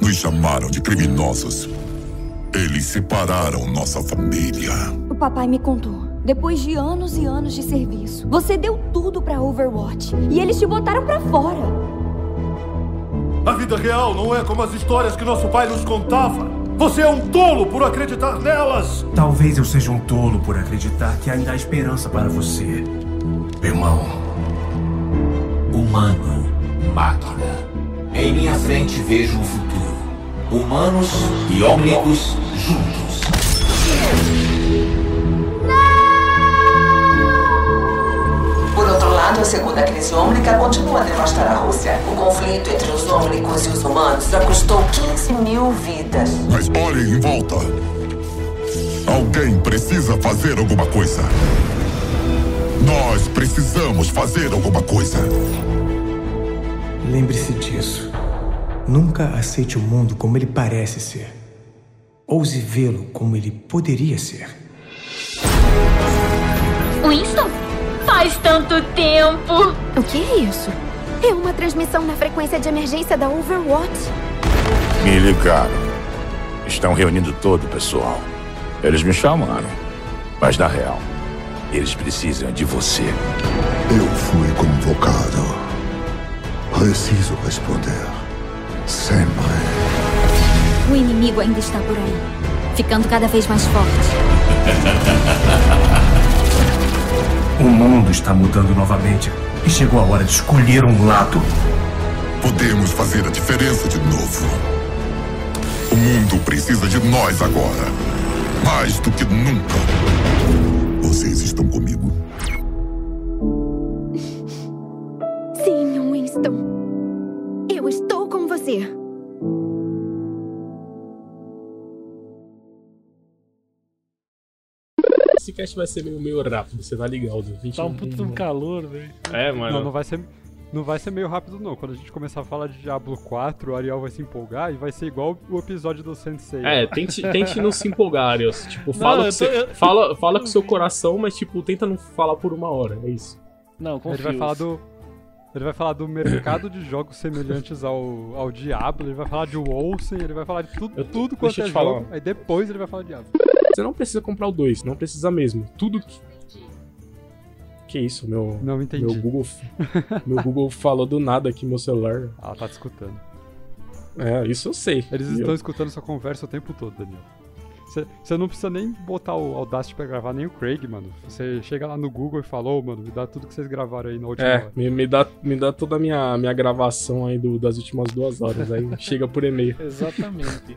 [SPEAKER 8] Nos chamaram de criminosos. Eles separaram nossa família.
[SPEAKER 12] O papai me contou. Depois de anos e anos de serviço, você deu tudo pra Overwatch e eles te botaram pra fora.
[SPEAKER 13] A vida real não é como as histórias que nosso pai nos contava. Você é um tolo por acreditar nelas.
[SPEAKER 14] Talvez eu seja um tolo por acreditar que ainda há esperança para você. Irmão.
[SPEAKER 15] Humano, máquina. Em minha frente vejo o futuro. Humanos e Omnicos juntos.
[SPEAKER 16] Por outro lado, a segunda crise ômnica continua a devastar a Rússia. O conflito entre os ômnicos e os humanos já custou 15 mil vidas.
[SPEAKER 8] Mas olhem em volta. Alguém precisa fazer alguma coisa. Nós precisamos fazer alguma coisa.
[SPEAKER 14] Lembre-se disso. Nunca aceite o mundo como ele parece ser. Ouse vê-lo como ele poderia ser.
[SPEAKER 7] Winston? Faz tanto tempo!
[SPEAKER 12] O que é isso? É uma transmissão na frequência de emergência da Overwatch.
[SPEAKER 17] Me ligaram. Estão reunindo todo o pessoal. Eles me chamaram. Mas na real, Eles precisam de você.
[SPEAKER 13] Eu fui convocado. Preciso responder. Sempre.
[SPEAKER 12] O inimigo ainda está por aí, ficando cada vez mais forte.
[SPEAKER 14] O mundo está mudando novamente e chegou a hora de escolher um lado.
[SPEAKER 8] Podemos fazer a diferença de novo. O mundo precisa de nós agora. Mais do que nunca. Vocês estão comigo.
[SPEAKER 2] Esse cast vai ser meio, meio rápido, você vai ligar, os 20
[SPEAKER 4] Tá um puto um calor, velho.
[SPEAKER 2] É, mano.
[SPEAKER 3] Não, não vai ser. Não vai ser meio rápido, não. Quando a gente começar a falar de Diablo 4, o Ariel vai se empolgar e vai ser igual o episódio do Sensei.
[SPEAKER 2] É, tente, tente não se empolgar, Arius. Tipo, fala,
[SPEAKER 4] eu
[SPEAKER 2] com seu-
[SPEAKER 4] eu-
[SPEAKER 2] fala, fala com o seu coração, mas, tipo, tenta não falar por uma hora. É isso.
[SPEAKER 4] Não,
[SPEAKER 3] Ele
[SPEAKER 4] confio.
[SPEAKER 3] vai falar do. Ele vai falar do mercado de jogos semelhantes ao, ao Diablo, ele vai falar de Wolfen, ele vai falar de tudo, tudo quanto é
[SPEAKER 2] te falar.
[SPEAKER 3] jogo, aí depois ele vai falar de Diablo.
[SPEAKER 2] Você não precisa comprar o 2, não precisa mesmo. Tudo que. Que isso, meu.
[SPEAKER 3] Não entendi.
[SPEAKER 2] Meu Google, meu Google falou do nada aqui no meu celular.
[SPEAKER 3] Ah, tá te escutando.
[SPEAKER 2] É, isso eu sei.
[SPEAKER 3] Eles
[SPEAKER 2] E
[SPEAKER 3] estão
[SPEAKER 2] eu-
[SPEAKER 3] escutando sua conversa o tempo todo, Daniel. Você não precisa nem botar o Audacity pra gravar, nem o Craig, mano. Você chega lá no Google e fala, ô, mano, me dá tudo que vocês gravaram aí na última
[SPEAKER 2] É,
[SPEAKER 3] hora.
[SPEAKER 2] me, me dá, me dá toda a minha, minha gravação aí do- das últimas duas horas. Aí chega por e-mail.
[SPEAKER 4] Exatamente.